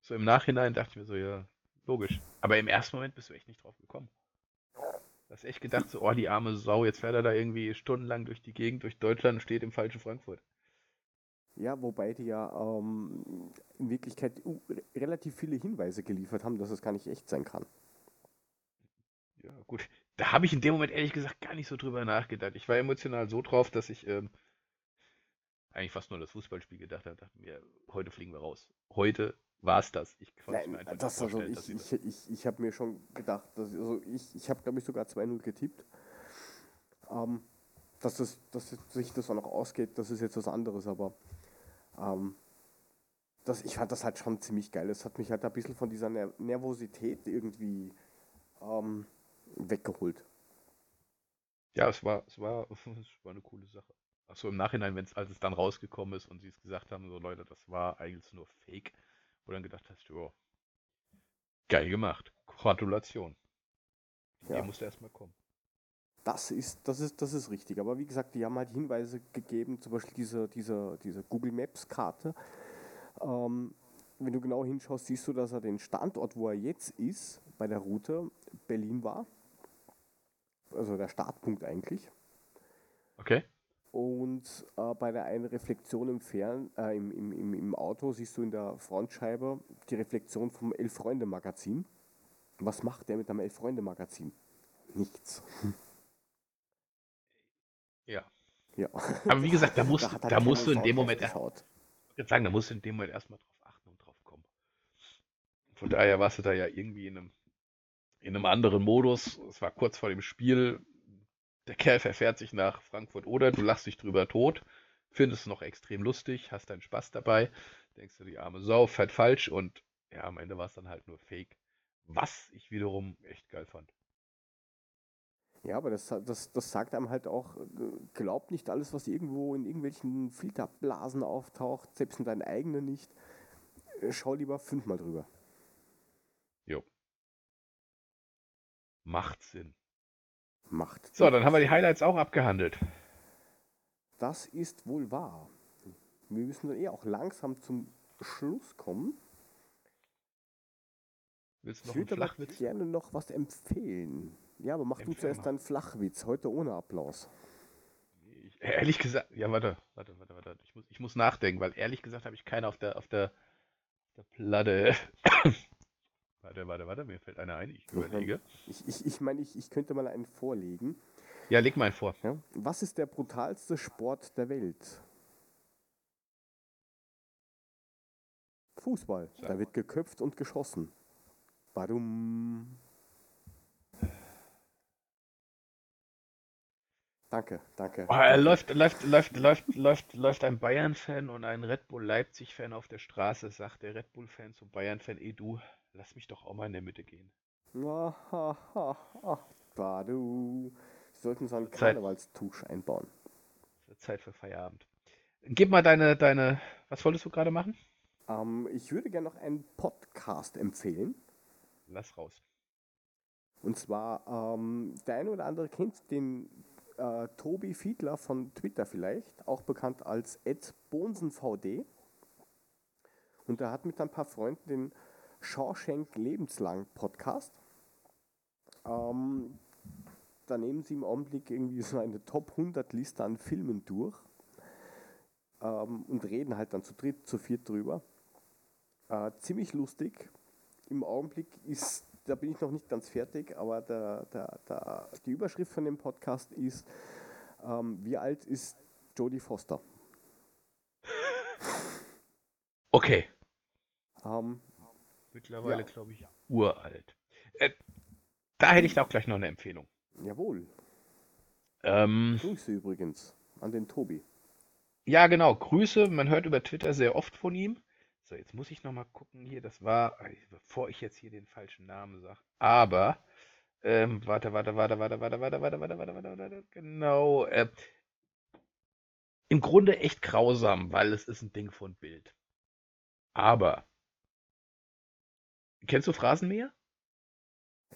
So im Nachhinein dachte ich mir so, ja, logisch. Aber im ersten Moment bist du echt nicht drauf gekommen. Du hast echt gedacht, so, oh, die arme Sau, jetzt fährt er da irgendwie stundenlang durch die Gegend, durch Deutschland und steht im falschen Frankfurt. Ja, wobei die ja ähm, in Wirklichkeit uh, re- relativ viele Hinweise geliefert haben, dass es gar nicht echt sein kann. Ja, gut. Da habe ich in dem Moment ehrlich gesagt gar nicht so drüber nachgedacht. Ich war emotional so drauf, dass ich ähm, eigentlich fast nur das Fußballspiel gedacht habe. Dachte mir, heute fliegen wir raus. Heute war es das. Ich konnte mir einfach das nicht also ich, ich, ich, ich habe mir schon gedacht, dass, also ich, ich habe glaube ich sogar 2-0 getippt. Ähm, dass, das, dass sich das auch noch ausgeht, das ist jetzt was anderes, aber ähm, das, ich fand das halt schon ziemlich geil. Es hat mich halt ein bisschen von dieser Ner Nervosität irgendwie ähm, weggeholt. Ja, es war, es war, es war eine coole Sache. Achso, im Nachhinein, wenn es, als es dann rausgekommen ist und sie es gesagt haben, so Leute, das war eigentlich nur Fake, wo du dann gedacht hast, jo, geil gemacht. Gratulation. Ja. Idee musste erstmal kommen. Das ist, das ist, das ist richtig. Aber wie gesagt, die haben halt Hinweise gegeben, zum Beispiel diese, diese, diese Google Maps Karte. Ähm, wenn du genau hinschaust, siehst du, dass er den Standort, wo er jetzt ist, bei der Route Berlin war. Also der Startpunkt eigentlich. Okay? Und äh, bei der einen Reflexion im, Fern, äh, im, im, im, im Auto siehst du in der Frontscheibe die Reflexion vom Elf-Freunde-Magazin. Was macht der mit einem Elf-Freunde-Magazin? Nichts. Ja. Ja. Aber wie gesagt, da musst, da keiner musst du in dem Moment, erst- sagen, da musst du in dem Moment erstmal drauf achten und drauf kommen. Von daher warst du da ja irgendwie in einem, in einem anderen Modus. Es war kurz vor dem Spiel. Der Kerl verfährt sich nach Frankfurt oder du lachst dich drüber tot, findest es noch extrem lustig, hast deinen Spaß dabei, denkst du, die arme Sau fährt falsch und ja, am Ende war es dann halt nur Fake. Was ich wiederum echt geil fand. Ja, aber das, das, das sagt einem halt auch, äh, glaub nicht alles, was irgendwo in irgendwelchen Filterblasen auftaucht, selbst in deinen eigenen nicht. Äh, Schau lieber fünfmal drüber. Jo. Macht Sinn. Macht. So, dann haben wir die Highlights auch abgehandelt. Das ist wohl wahr. Wir müssen dann eh auch langsam zum Schluss kommen. Willst du noch Ich würde aber gerne noch was empfehlen. Ja, aber mach du Empfehl zuerst deinen Flachwitz, heute ohne Applaus. Ich, ehrlich gesagt, ja, warte, warte, warte, warte. Ich muss, ich muss nachdenken, weil ehrlich gesagt habe ich keinen auf der, auf der, der Platte. warte, warte, warte, mir fällt einer ein, ich überlege. Ich, ich, ich meine, ich, ich könnte mal einen vorlegen. Ja, leg mal einen vor. Ja? Was ist der brutalste Sport der Welt? Fußball. Sag Da wird geköpft und geschossen. Badum. Danke, danke. Oh, er läuft, läuft, läuft, läuft, läuft, läuft ein Bayern-Fan und ein Red Bull Leipzig-Fan auf der Straße, sagt der Red Bull-Fan zum Bayern-Fan, ey du, lass mich doch auch mal in der Mitte gehen. Ha, ha, ha. Badu. Sie sollten so einen. Karnevalstusch einbauen. Zeit für Feierabend. Gib mal deine, deine, was wolltest du gerade machen? Ähm, ich würde gerne noch einen Podcast empfehlen. Lass raus. Und zwar, ähm, der eine oder andere kennt den äh, Tobi Fiedler von Twitter vielleicht, auch bekannt als @bonsenvd. Und er hat mit ein paar Freunden den Shawshank Lebenslang Podcast. Ähm, da nehmen sie im Augenblick irgendwie so eine Top 100 Liste an Filmen durch ähm, und reden halt dann zu dritt, zu viert drüber. Äh, ziemlich lustig. Im Augenblick ist, da bin ich noch nicht ganz fertig, aber der, der, der, die Überschrift von dem Podcast ist, ähm, wie alt ist Jodie Foster? Okay. Ähm, Mittlerweile, Ja. glaube ich, uralt. Äh, da hätte ich auch gleich noch eine Empfehlung. jawohl, Ähm, Grüße übrigens an den Tobi. ja, genau, Grüße. Man hört über Twitter sehr oft von ihm. So, jetzt muss ich noch mal gucken hier. Das war, äh, bevor ich jetzt hier den falschen Namen sage. Aber, ähm, warte, warte, warte, warte, warte, warte, warte, warte, warte, warte, warte, genau. Äh, Im Grunde echt grausam, weil es ist ein Ding von Bild. Aber, kennst du Phrasenmäher?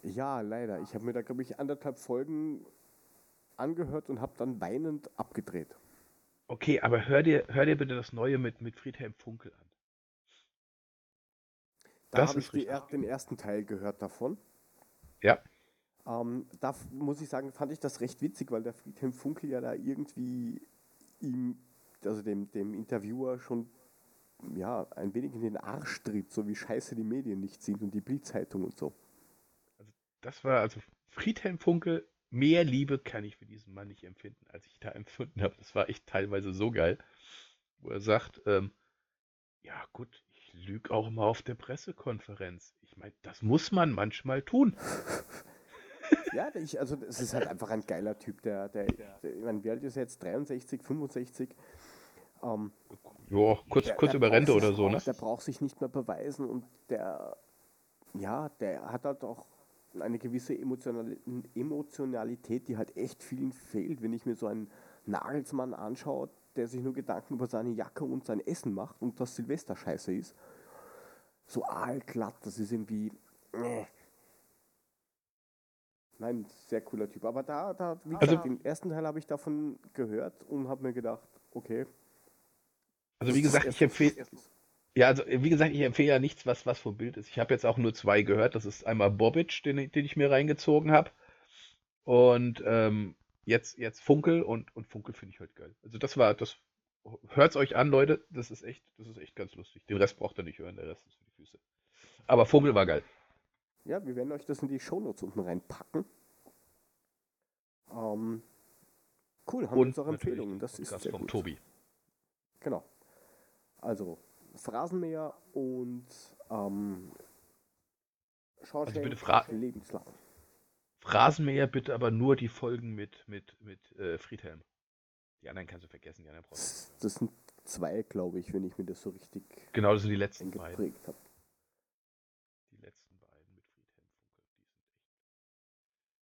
Ja, leider. Ich habe mir da, glaube ich, anderthalb Folgen angehört und habe dann weinend abgedreht. Okay, aber hör dir, hör dir bitte das Neue mit, mit Friedhelm Funkel an. Da habe ich die, den ersten Teil gehört davon. Ja. Ähm, da muss ich sagen, fand ich das recht witzig, weil der Friedhelm Funkel ja da irgendwie ihm, also dem, dem Interviewer schon ja, ein wenig in den Arsch tritt, so wie scheiße die Medien nicht sind und die Bildzeitung und so. Das war also Friedhelm Funkel. Mehr Liebe kann ich für diesen Mann nicht empfinden, als ich da empfunden habe. Das war echt teilweise so geil, wo er sagt, ähm, ja gut, lüge auch mal auf der Pressekonferenz. Ich meine, das muss man manchmal tun. Ja, ich, also es ist halt einfach ein geiler Typ, der, der, der ich meine, wie alt ist er jetzt? 63, 65? Ähm, Ja, kurz, der- kurz über Rente oder so, ne? Der braucht sich nicht mehr beweisen und der, ja, der hat halt auch eine gewisse Emotional Emotionalität, die halt echt vielen fehlt, wenn ich mir so einen Nagelsmann anschaue, der sich nur Gedanken über seine Jacke und sein Essen macht und das Silvester scheiße ist. So aalglatt, das ist irgendwie. äh. Nein, sehr cooler Typ. Aber da, da wie Also- gesagt, den ersten Teil habe ich davon gehört und habe mir gedacht, okay. Also wie gesagt, ich empfehle, ja, also wie gesagt, ich empfehle ja nichts, was was vom Bild ist. Ich habe jetzt auch nur zwei gehört. Das ist einmal Bobic, den, ich- den ich mir reingezogen habe, und ähm, jetzt jetzt Funkel und und Funkel finde ich halt geil. Also das war das. Hört's euch an, Leute. Das ist echt, das ist echt ganz lustig. Den Rest braucht ihr nicht hören. Der Rest ist für die Füße. Aber Funkel war geil. Ja, wir werden euch das in die Shownotes unten reinpacken. Ähm, cool, haben wir Und unsere Empfehlungen. Das ist sehr vom gut. Tobi. Genau. Also, Phrasenmäher und ähm, Shawshank Also bitte lebenslang. Phrasenmäher bitte aber nur die Folgen mit mit mit äh, Friedhelm. Die anderen kannst du vergessen. Die anderen brauchst du. Das sind zwei, glaube ich, wenn ich mir das so richtig Genau, das sind die letzten beiden. habe. Die letzten beiden mit Friedhelm.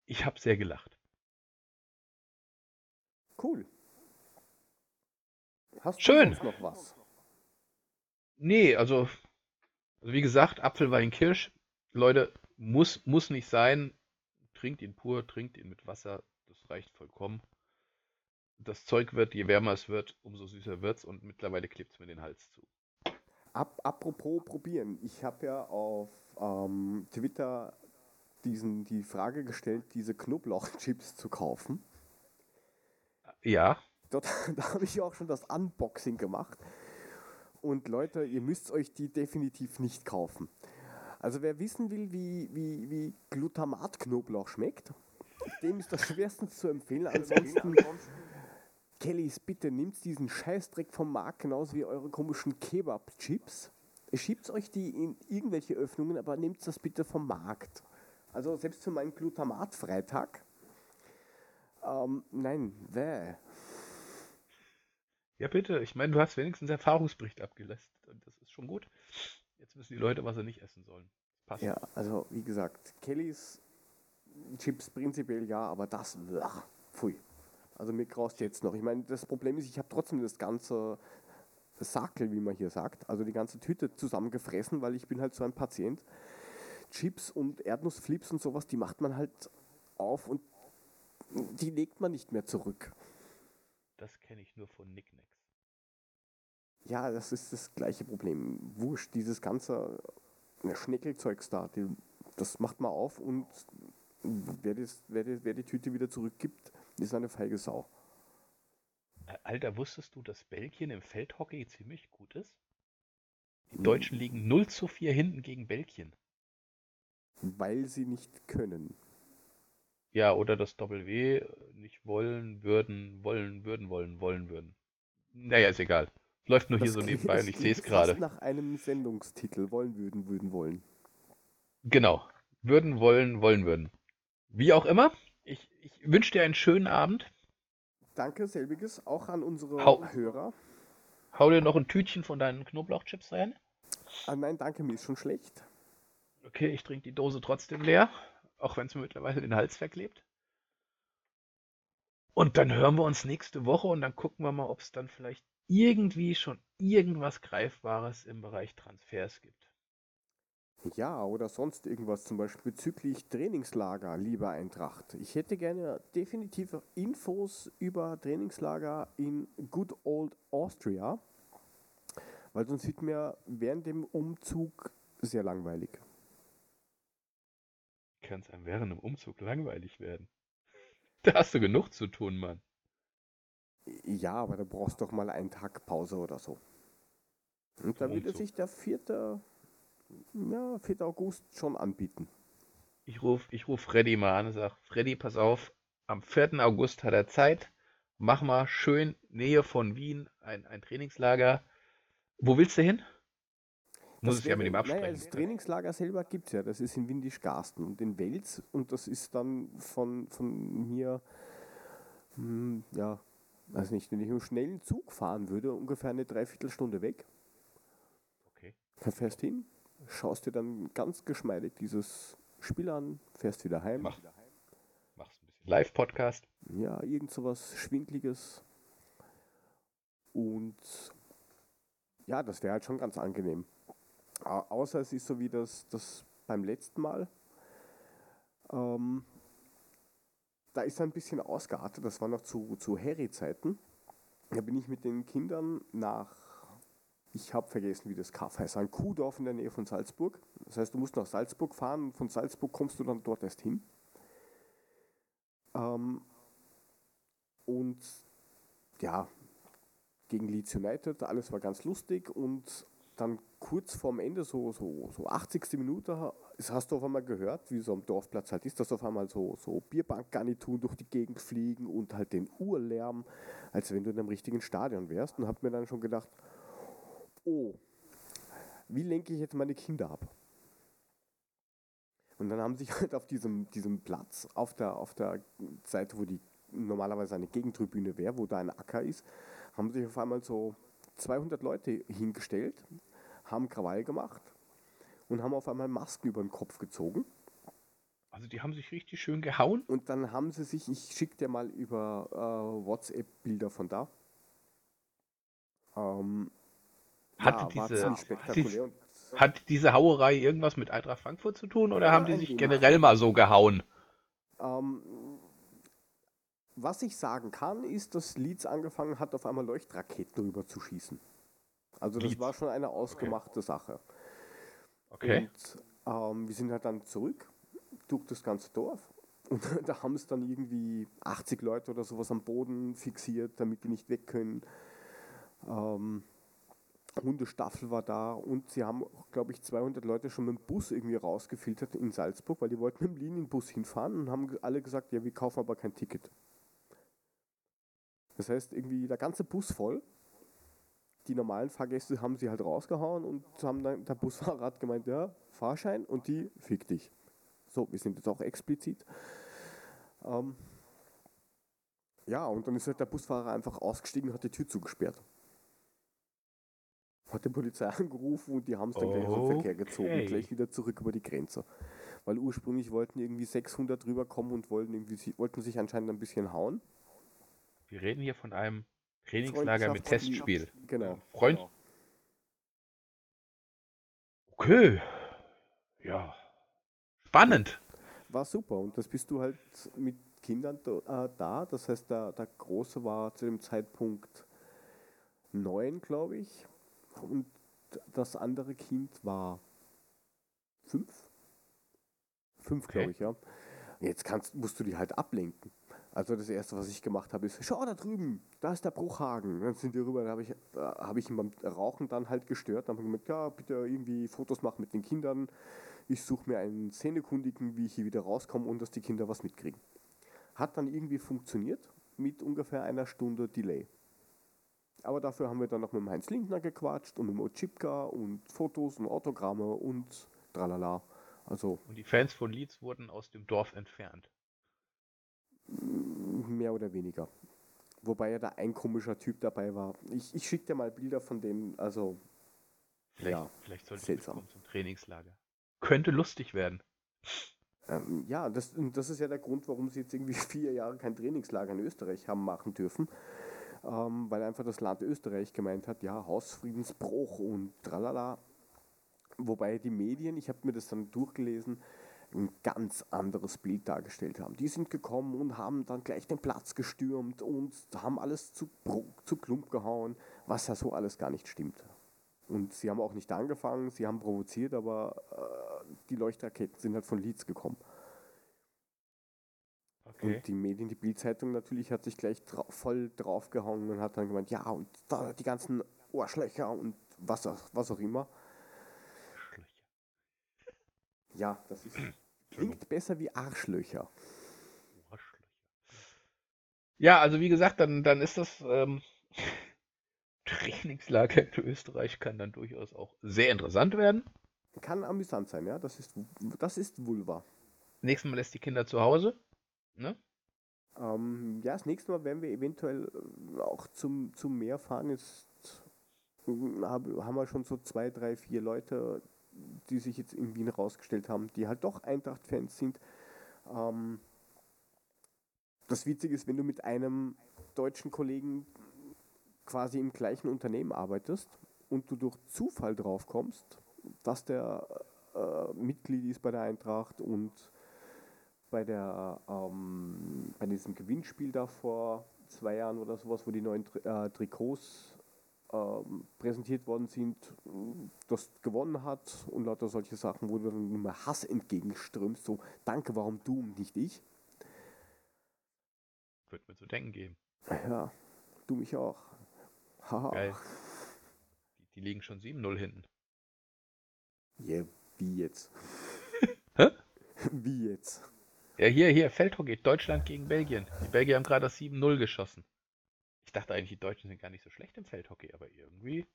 Ich habe sehr gelacht. Cool. Hast Schön. du sonst noch was? Nee, also, also wie gesagt, Apfelwein Kirsch. Leute, muss, muss nicht sein. Trinkt ihn pur, trinkt ihn mit Wasser. Das reicht vollkommen. Das Zeug wird, je wärmer es wird, umso süßer wird's und mittlerweile klebt es mir den Hals zu. Ap apropos probieren. Ich habe ja auf ähm, Twitter diesen, die Frage gestellt, diese Knoblauchchips zu kaufen. Ja. Dort da habe ich auch schon das Unboxing gemacht. Und Leute, ihr müsst euch die definitiv nicht kaufen. Also wer wissen will, wie, wie, wie Glutamat-Knoblauch schmeckt, dem ist das schwerstens zu empfehlen. Ansonsten, Kellys, bitte nimmt diesen Scheißdreck vom Markt, genauso wie eure komischen Kebab-Chips. Schiebt euch die in irgendwelche Öffnungen, aber nehmt das bitte vom Markt. Also selbst für meinen Glutamat-Freitag. Ähm, nein, wäh. Ja, bitte. Ich meine, du hast wenigstens Erfahrungsbericht abgelässt. Und das ist schon gut. Wissen die Leute, was sie nicht essen sollen. Passt. Ja, also wie gesagt, Kellys Chips prinzipiell ja, aber das, ach, pfui. Also mir graust jetzt noch. Ich meine, das Problem ist, ich habe trotzdem das ganze Sakel, wie man hier sagt, also die ganze Tüte zusammengefressen, weil ich bin halt so ein Patient. Chips und Erdnussflips und sowas, die macht man halt auf und die legt man nicht mehr zurück. Das kenne ich nur von Nicknacks. Ja, das ist das gleiche Problem. Wurscht, dieses ganze ne, Schneckelzeugs da, die, das macht man auf und wer, das, wer, die, wer die Tüte wieder zurückgibt, ist eine feige Sau. Alter, wusstest du, dass Belgien im Feldhockey ziemlich gut ist? Die Hm. Deutschen liegen 0 zu 4 hinten gegen Belgien. Weil sie nicht können. Ja, oder das Doppel-W nicht wollen, würden, wollen, würden, wollen, wollen, würden. Naja, ist egal. Läuft nur hier Das so klingt- nebenbei und ich sehe es gerade. nach einem Sendungstitel. Wollen, würden, würden, wollen. Genau. Würden, wollen, wollen, würden. Wie auch immer, ich, ich wünsche dir einen schönen Abend. Danke, selbiges, auch an unsere Hau. Hörer. Hau dir noch ein Tütchen von deinen Knoblauchchips rein. Ah, nein, danke, mir ist schon schlecht. Okay, ich trinke die Dose trotzdem leer, auch wenn es mir mittlerweile den Hals verklebt. Und dann hören wir uns nächste Woche und dann gucken wir mal, ob es dann vielleicht irgendwie schon irgendwas Greifbares im Bereich Transfers gibt. Ja, oder sonst irgendwas, zum Beispiel bezüglich Trainingslager, lieber Eintracht. Ich hätte gerne definitive Infos über Trainingslager in Good Old Austria, weil sonst wird mir während dem Umzug sehr langweilig. Kann es einem während dem Umzug langweilig werden. Da hast du genug zu tun, Mann. Ja, aber da brauchst du doch mal einen Tag Pause oder so. Und da würde sich der 4. Ja, 4. August schon anbieten. Ich rufe ich ruf Freddy mal an und sage, Freddy, pass auf, am 4. August hat er Zeit. Mach mal schön Nähe von Wien ein, ein Trainingslager. Wo willst du hin? Muss Das es ja mit ihm Naja, absprechen. das Trainingslager selber gibt es ja. Das ist in Windisch-Garsten und in Wels. Und das ist dann von, von mir, hm, ja, weiß nicht, wenn ich einen schnellen Zug fahren würde, ungefähr eine Dreiviertelstunde weg. Okay. Da fährst hin, schaust dir dann ganz geschmeidig dieses Spiel an, fährst wieder heim. Mach. Machst ein bisschen Live-Podcast. Ja, irgend sowas Schwindliges. Und ja, das wäre halt schon ganz angenehm. Au- Außer es ist so wie das, das beim letzten Mal. Ähm, da ist er ein bisschen ausgeartet, das war noch zu, zu Harry-Zeiten. Da bin ich mit den Kindern nach, ich habe vergessen, wie das Kaff heißt, ein Kuhdorf in der Nähe von Salzburg. Das heißt, du musst nach Salzburg fahren und von Salzburg kommst du dann dort erst hin. Ähm, und ja, gegen Leeds United, alles war ganz lustig und dann kurz vorm Ende, so, so, so 80. Minute, hast du auf einmal gehört, wie so am Dorfplatz halt ist, dass auf einmal so, so Bierbankgarnituren durch die Gegend fliegen und halt den Urlärm, als wenn du in einem richtigen Stadion wärst und hab mir dann schon gedacht, oh, wie lenke ich jetzt meine Kinder ab? Und dann haben sich halt auf diesem, diesem Platz, auf der, auf der Seite, wo die normalerweise eine Gegentribüne wäre, wo da ein Acker ist, haben sich auf einmal so 200 Leute hingestellt, haben Krawall gemacht und haben auf einmal Masken über den Kopf gezogen. Also die haben sich richtig schön gehauen. Und dann haben sie sich, ich schicke dir mal über äh, WhatsApp Bilder von da. Ähm, Hatte war diese- hat Und Hat diese Hauerei irgendwas mit Eintracht Frankfurt zu tun oder Ja, haben die sich generell mal so gehauen? Ähm, was ich sagen kann, ist, dass Leeds angefangen hat, auf einmal Leuchtraketen rüber zu schießen. Also das Leeds. war schon eine ausgemachte Sache. Okay. Und ähm, wir sind halt dann zurück durch das ganze Dorf. Und da haben es dann irgendwie 80 Leute oder sowas am Boden fixiert, damit die nicht weg können. Ähm, Hundestaffel war da und sie haben, glaube ich, 200 Leute schon mit dem Bus irgendwie rausgefiltert in Salzburg, weil die wollten mit dem Linienbus hinfahren und haben alle gesagt, ja, wir kaufen aber kein Ticket. Das heißt, irgendwie der ganze Bus voll. Die normalen Fahrgäste haben sie halt rausgehauen und haben dann, der Busfahrer hat gemeint, ja, Fahrschein und die fick dich. So, wir sind jetzt auch explizit. Ähm, ja, und dann ist halt der Busfahrer einfach ausgestiegen und hat die Tür zugesperrt. Hat die Polizei angerufen und die haben es dann gleich aus dem Verkehr gezogen, Okay. gleich wieder zurück über die Grenze. Weil ursprünglich wollten irgendwie 600 rüberkommen und wollten, irgendwie, wollten sich anscheinend ein bisschen hauen. Wir reden hier von einem Trainingslager mit Testspiel. Genau. Freund. Okay. Ja. Spannend. War super und das bist du halt mit Kindern da, äh, da. Das heißt, der, der Große war zu dem Zeitpunkt neun, glaube ich. Und das andere Kind war fünf. Fünf, Okay. glaube ich, ja. Jetzt kannst, musst du die halt ablenken. Also das erste, was ich gemacht habe, ist, schau da drüben, da ist der Bruchhagen. Dann sind wir rüber, da habe ich, da habe ich ihn beim Rauchen dann halt gestört. Dann habe ich gesagt, ja, bitte irgendwie Fotos machen mit den Kindern. Ich suche mir einen Szenekundigen, wie ich hier wieder rauskomme und dass die Kinder was mitkriegen. Hat dann irgendwie funktioniert mit ungefähr einer Stunde Delay. Aber dafür haben wir dann noch mit dem Heinz Lindner gequatscht und mit dem Ochipka und Fotos und Autogramme und tralala. Also Und die Fans von Leeds wurden aus dem Dorf entfernt. Mehr oder weniger. Wobei ja da ein komischer Typ dabei war. Ich, ich schicke dir mal Bilder von dem, also Vielleicht, Ja, vielleicht sollte ich seltsam. mitkommen zum Trainingslager. Könnte lustig werden. Ähm, ja, das, und das ist ja der Grund, warum sie jetzt irgendwie vier Jahre kein Trainingslager in Österreich haben machen dürfen. Ähm, weil einfach das Land Österreich gemeint hat, ja, Hausfriedensbruch und tralala. Wobei die Medien, ich habe mir das dann durchgelesen, ein ganz anderes Bild dargestellt haben. Die sind gekommen und haben dann gleich den Platz gestürmt und haben alles zu, zu Klump gehauen, was ja so alles gar nicht stimmt. Und sie haben auch nicht angefangen, sie haben provoziert, aber äh, die Leuchtraketen sind halt von Leeds gekommen. Okay. Und die Medien, die Bildzeitung natürlich, hat sich gleich dra voll draufgehauen und hat dann gemeint, ja, und da die ganzen Ohrschlöcher und was auch, was auch immer. Ja, das ist, klingt besser wie Arschlöcher. Arschlöcher. Ja, also wie gesagt, dann, dann ist das ähm, Trainingslager in Österreich kann dann durchaus auch sehr interessant werden. Kann amüsant sein, ja, das ist, das ist Vulva. Nächstes Mal lässt die Kinder zu Hause. Ne? Ähm, ja, das nächste Mal werden wir eventuell äh, auch zum, zum Meer fahren. Jetzt äh, hab, haben wir schon so zwei, drei, vier Leute, die sich jetzt in Wien rausgestellt haben, die halt doch Eintracht-Fans sind. Ähm, das Witzige ist, wenn du mit einem deutschen Kollegen quasi im gleichen Unternehmen arbeitest und du durch Zufall drauf kommst, dass der äh, Mitglied ist bei der Eintracht und bei der ähm, bei diesem Gewinnspiel da vor zwei Jahren oder sowas, wo die neuen Tri äh, Trikots präsentiert worden sind, das gewonnen hat und lauter solche Sachen, wo du dann immer Hass entgegenströmst, so danke, warum du und nicht ich? Wird mir zu denken geben. Ja, du mich auch. Haha. Geil. Die, die liegen schon 7-0 hinten. Ja, wie jetzt? Hä? Wie jetzt? Ja, hier, hier, Feldhockey, Deutschland gegen Belgien. Die Belgier haben gerade das 7-0 geschossen. Ich dachte eigentlich, die Deutschen sind gar nicht so schlecht im Feldhockey, aber irgendwie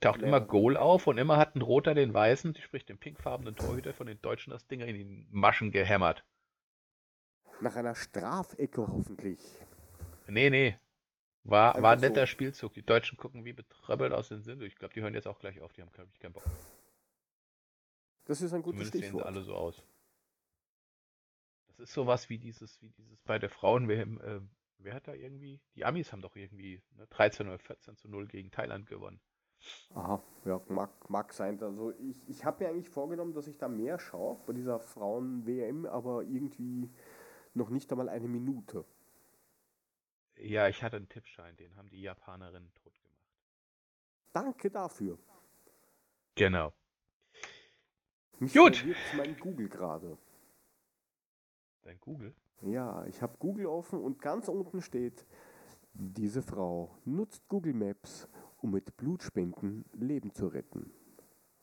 taucht Ja. immer Goal auf und immer hat ein Roter den Weißen, die spricht den pinkfarbenen Torhüter von den Deutschen das Ding in die Maschen gehämmert. Nach einer Strafecke hoffentlich. Nee, nee. War, war ein Einfach so. netter Spielzug. Die Deutschen gucken wie betröppelt aus den Sinn. Ich glaube, die hören jetzt auch gleich auf. Die haben, glaube ich, keinen Bock. Das ist ein gutes Zumindest sehen sie Stichwort. alle so aus. Das ist sowas wie dieses, wie dieses bei der Frauen WM. Äh, wer hat da irgendwie? Die Amis haben doch irgendwie ne, 13 oder 14 zu 0 gegen Thailand gewonnen. Aha, ja, mag, mag sein. Also ich, ich habe mir eigentlich vorgenommen, dass ich da mehr schaue bei dieser Frauen-WM, aber irgendwie noch nicht einmal eine Minute. Ja, ich hatte einen Tippschein, den haben die Japanerinnen tot gemacht. Danke dafür. Genau. Mich Gut. mein Google gerade. Dein Google? Ja, ich habe Google offen und ganz unten steht, diese Frau nutzt Google Maps, um mit Blutspenden Leben zu retten.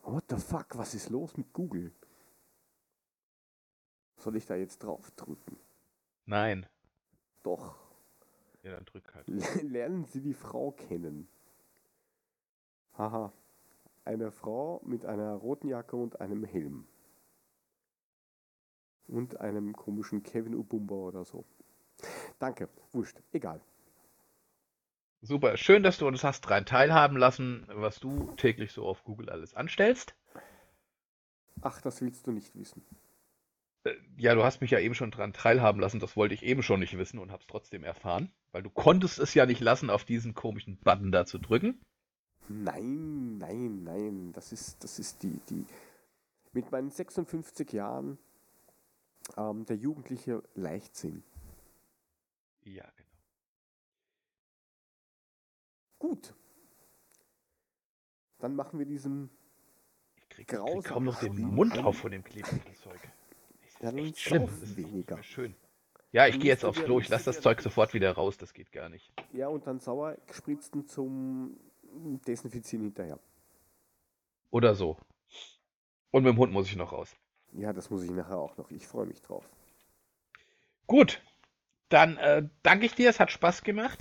What the fuck, was ist los mit Google? Soll ich da jetzt drauf drücken? Nein. Doch. Ja, dann drück halt. Lernen Sie die Frau kennen. Haha. Eine Frau mit einer roten Jacke und einem Helm. Und einem komischen Kevin Ubumba oder so. Danke. Wurscht. Egal. Super. Schön, dass du uns hast daran teilhaben lassen, was du täglich so auf Google alles anstellst. Ach, das willst du nicht wissen. Äh, Ja, du hast mich ja eben schon dran teilhaben lassen. Das wollte ich eben schon nicht wissen und hab's trotzdem erfahren. Weil du konntest es ja nicht lassen, auf diesen komischen Button da zu drücken. Nein, nein, nein. Das ist, das ist die, die. Mit meinen 56 Jahren ähm, der jugendliche Leichtsinn. Ja, genau. Gut. Dann machen wir diesen. Ich krieg, ich krieg kaum noch den. Mund auf von dem Klebmittelzeug. Das ist schlimm. Das weniger. schön. Ja, ich gehe jetzt aufs Klo. Ich lasse das Zeug sofort wieder raus. Das geht gar nicht. Ja, und dann sauer gespritzten zum Desinfizieren hinterher. Oder so. Und mit dem Hund muss ich noch raus. Ja, das muss ich nachher auch noch. Ich freue mich drauf. Gut, dann äh, danke ich dir, es hat Spaß gemacht.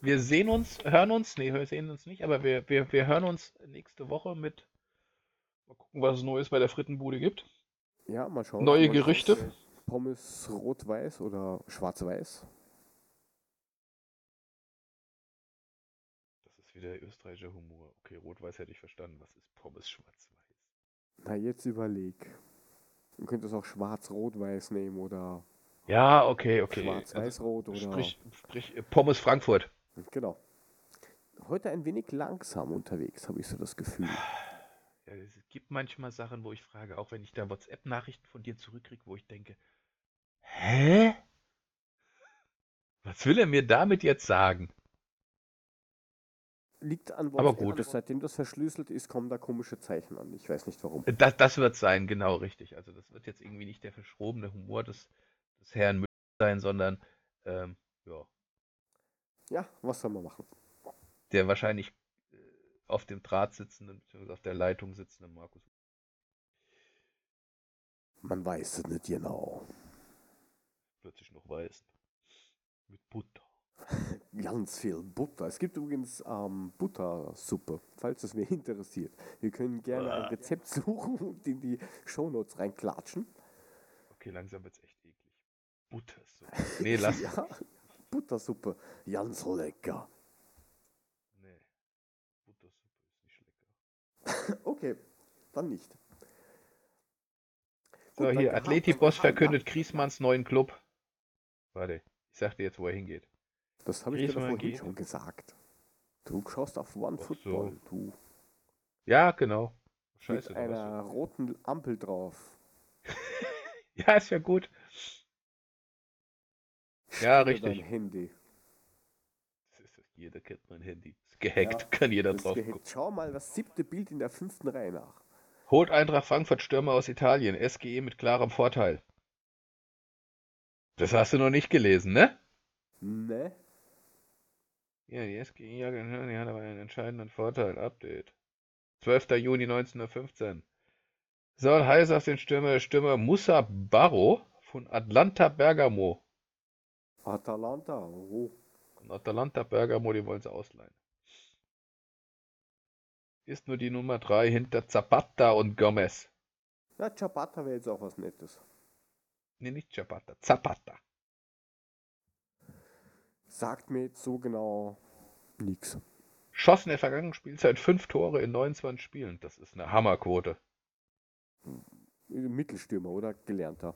Wir sehen uns, hören uns, nee, wir sehen uns nicht, aber wir, wir, wir hören uns nächste Woche mit, mal gucken, was es Neues bei der Frittenbude gibt. Ja, mal schauen. Neue Mal Gerüchte? schauen. Pommes rot-weiß oder schwarz-weiß. Das ist wieder österreichischer Humor. Okay, rot-weiß hätte ich verstanden. Was ist Pommes schwarz-weiß? Na, jetzt überleg. Du könntest auch schwarz-rot-weiß nehmen oder Ja, okay, okay. schwarz-weiß-rot Also, oder. sprich, sprich Pommes Frankfurt. Genau. Heute ein wenig langsam unterwegs, habe ich so das Gefühl. Ja, es gibt manchmal Sachen, wo ich frage, auch wenn ich da WhatsApp-Nachrichten von dir zurückkriege, wo ich denke, hä? Was will er mir damit jetzt sagen? Liegt an Aber WhatsApp. gut. Seitdem das verschlüsselt ist, kommen da komische Zeichen an. Ich weiß nicht warum. Das, das wird sein, genau richtig. Also das wird jetzt irgendwie nicht der verschrobene Humor des, des Herrn Müller sein, sondern ähm, ja, Ja, was soll man machen? der wahrscheinlich äh, auf dem Draht sitzenden, beziehungsweise auf der Leitung sitzenden Markus. Man weiß es nicht genau. plötzlich noch weiß. Mit Butter. Ganz viel Butter. Es gibt übrigens ähm, Buttersuppe, falls es mir interessiert. Wir können gerne ein Ah. Rezept suchen und in die Shownotes reinklatschen. Okay, langsam wird's echt eklig. Butter so. Nee, lass. Ja, Buttersuppe. Ganz lecker. Nee. Buttersuppe ist nicht lecker. Okay, dann nicht. So, Gut, hier, gehabt. Atleti-Boss verkündet Griesmanns neuen Club. Warte, ich sag dir jetzt, wo er hingeht. Das habe ich dir vorhin geht. schon gesagt. Du schaust auf One Ach Football, du. Ja, genau. Scheiße. mit einer roten Ampel drauf. Ja, ist ja gut. Ja, Oder Dein richtig. Handy. Das ist, jeder kennt mein Handy. Ist gehackt, Ja, kann jeder drauf gehackt. gucken. Schau mal das siebte Bild in der fünften Reihe nach. Holt Eintracht Frankfurt Stürmer aus Italien. SGE mit klarem Vorteil. Das hast du noch nicht gelesen, ne? Ne? Ja, die ja, genau, die hat aber einen entscheidenden Vorteil. Update. 12. Juni 1915. Soll heiß auf den Stürmer, Stürmer Musa Barro von Atlanta Bergamo. Atalanta. Oh. Von Atalanta Bergamo, die wollen sie ausleihen. Ist nur die Nummer 3 hinter Zapata und Gomez. Ja, Ciabatta wäre jetzt auch was Nettes. Ne, nicht Zapata, Zapata. Sagt mir jetzt so genau nix. Schossen in der vergangenen Spielzeit 5 Tore in 29 Spielen. Das ist eine Hammerquote. Mittelstürmer oder gelernter.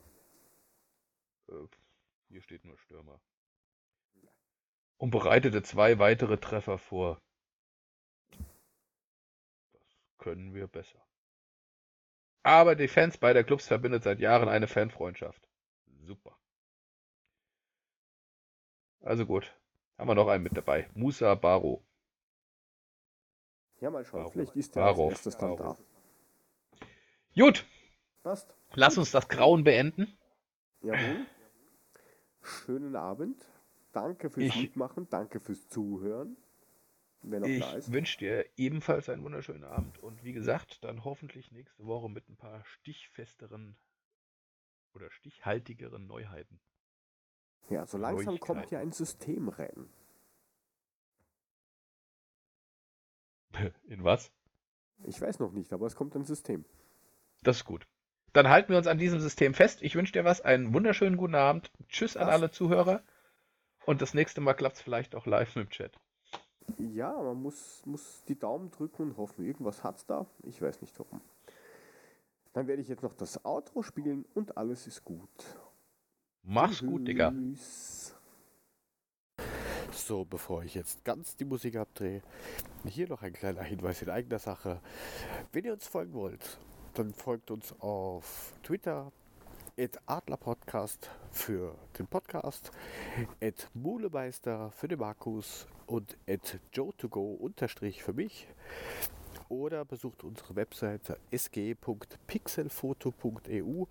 Äh, hier steht nur Stürmer. Und bereitete zwei weitere Treffer vor. Das können wir besser. Aber die Fans beider Clubs verbindet seit Jahren eine Fanfreundschaft. Super. Also gut. Haben wir noch einen mit dabei. Musa Baro. Ja, mal schauen. Warum? Vielleicht ist der Warum? als erstes dann da. Warum? Gut, Passt. lass uns das Grauen beenden. Jawohl. Schönen Abend. Danke fürs Ich- Mitmachen. Danke fürs Zuhören. Da Ich wünsche dir ebenfalls einen wunderschönen Abend und wie gesagt, dann hoffentlich nächste Woche mit ein paar stichfesteren oder stichhaltigeren Neuheiten. Ja, so langsam kommt Neuigkeiten. hier ein System rein. In was? Ich weiß noch nicht, aber es kommt ein System. Das ist gut. Dann halten wir uns an diesem System fest. Ich wünsche dir was, einen wunderschönen guten Abend. Tschüss an Passt. alle Zuhörer. Und das nächste Mal klappt es vielleicht auch live mit dem Chat. Ja, man muss, muss die Daumen drücken und hoffen, irgendwas hat's da. Ich weiß nicht warum. Dann werde ich jetzt noch das Outro spielen und alles ist gut. Mach's gut, Digga. So, bevor ich jetzt ganz die Musik abdrehe, hier noch ein kleiner Hinweis in eigener Sache. Wenn ihr uns folgen wollt, dann folgt uns auf Twitter, Adlerpodcast für den Podcast, Mulemeister für den Markus und Joe2go unterstrich für mich. Oder besucht unsere Webseite sg.pixelfoto.eu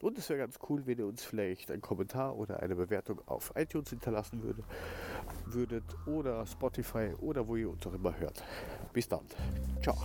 und es wäre ganz cool, wenn ihr uns vielleicht einen Kommentar oder eine Bewertung auf iTunes hinterlassen würde, würdet oder Spotify oder wo ihr uns auch immer hört. Bis dann. Ciao.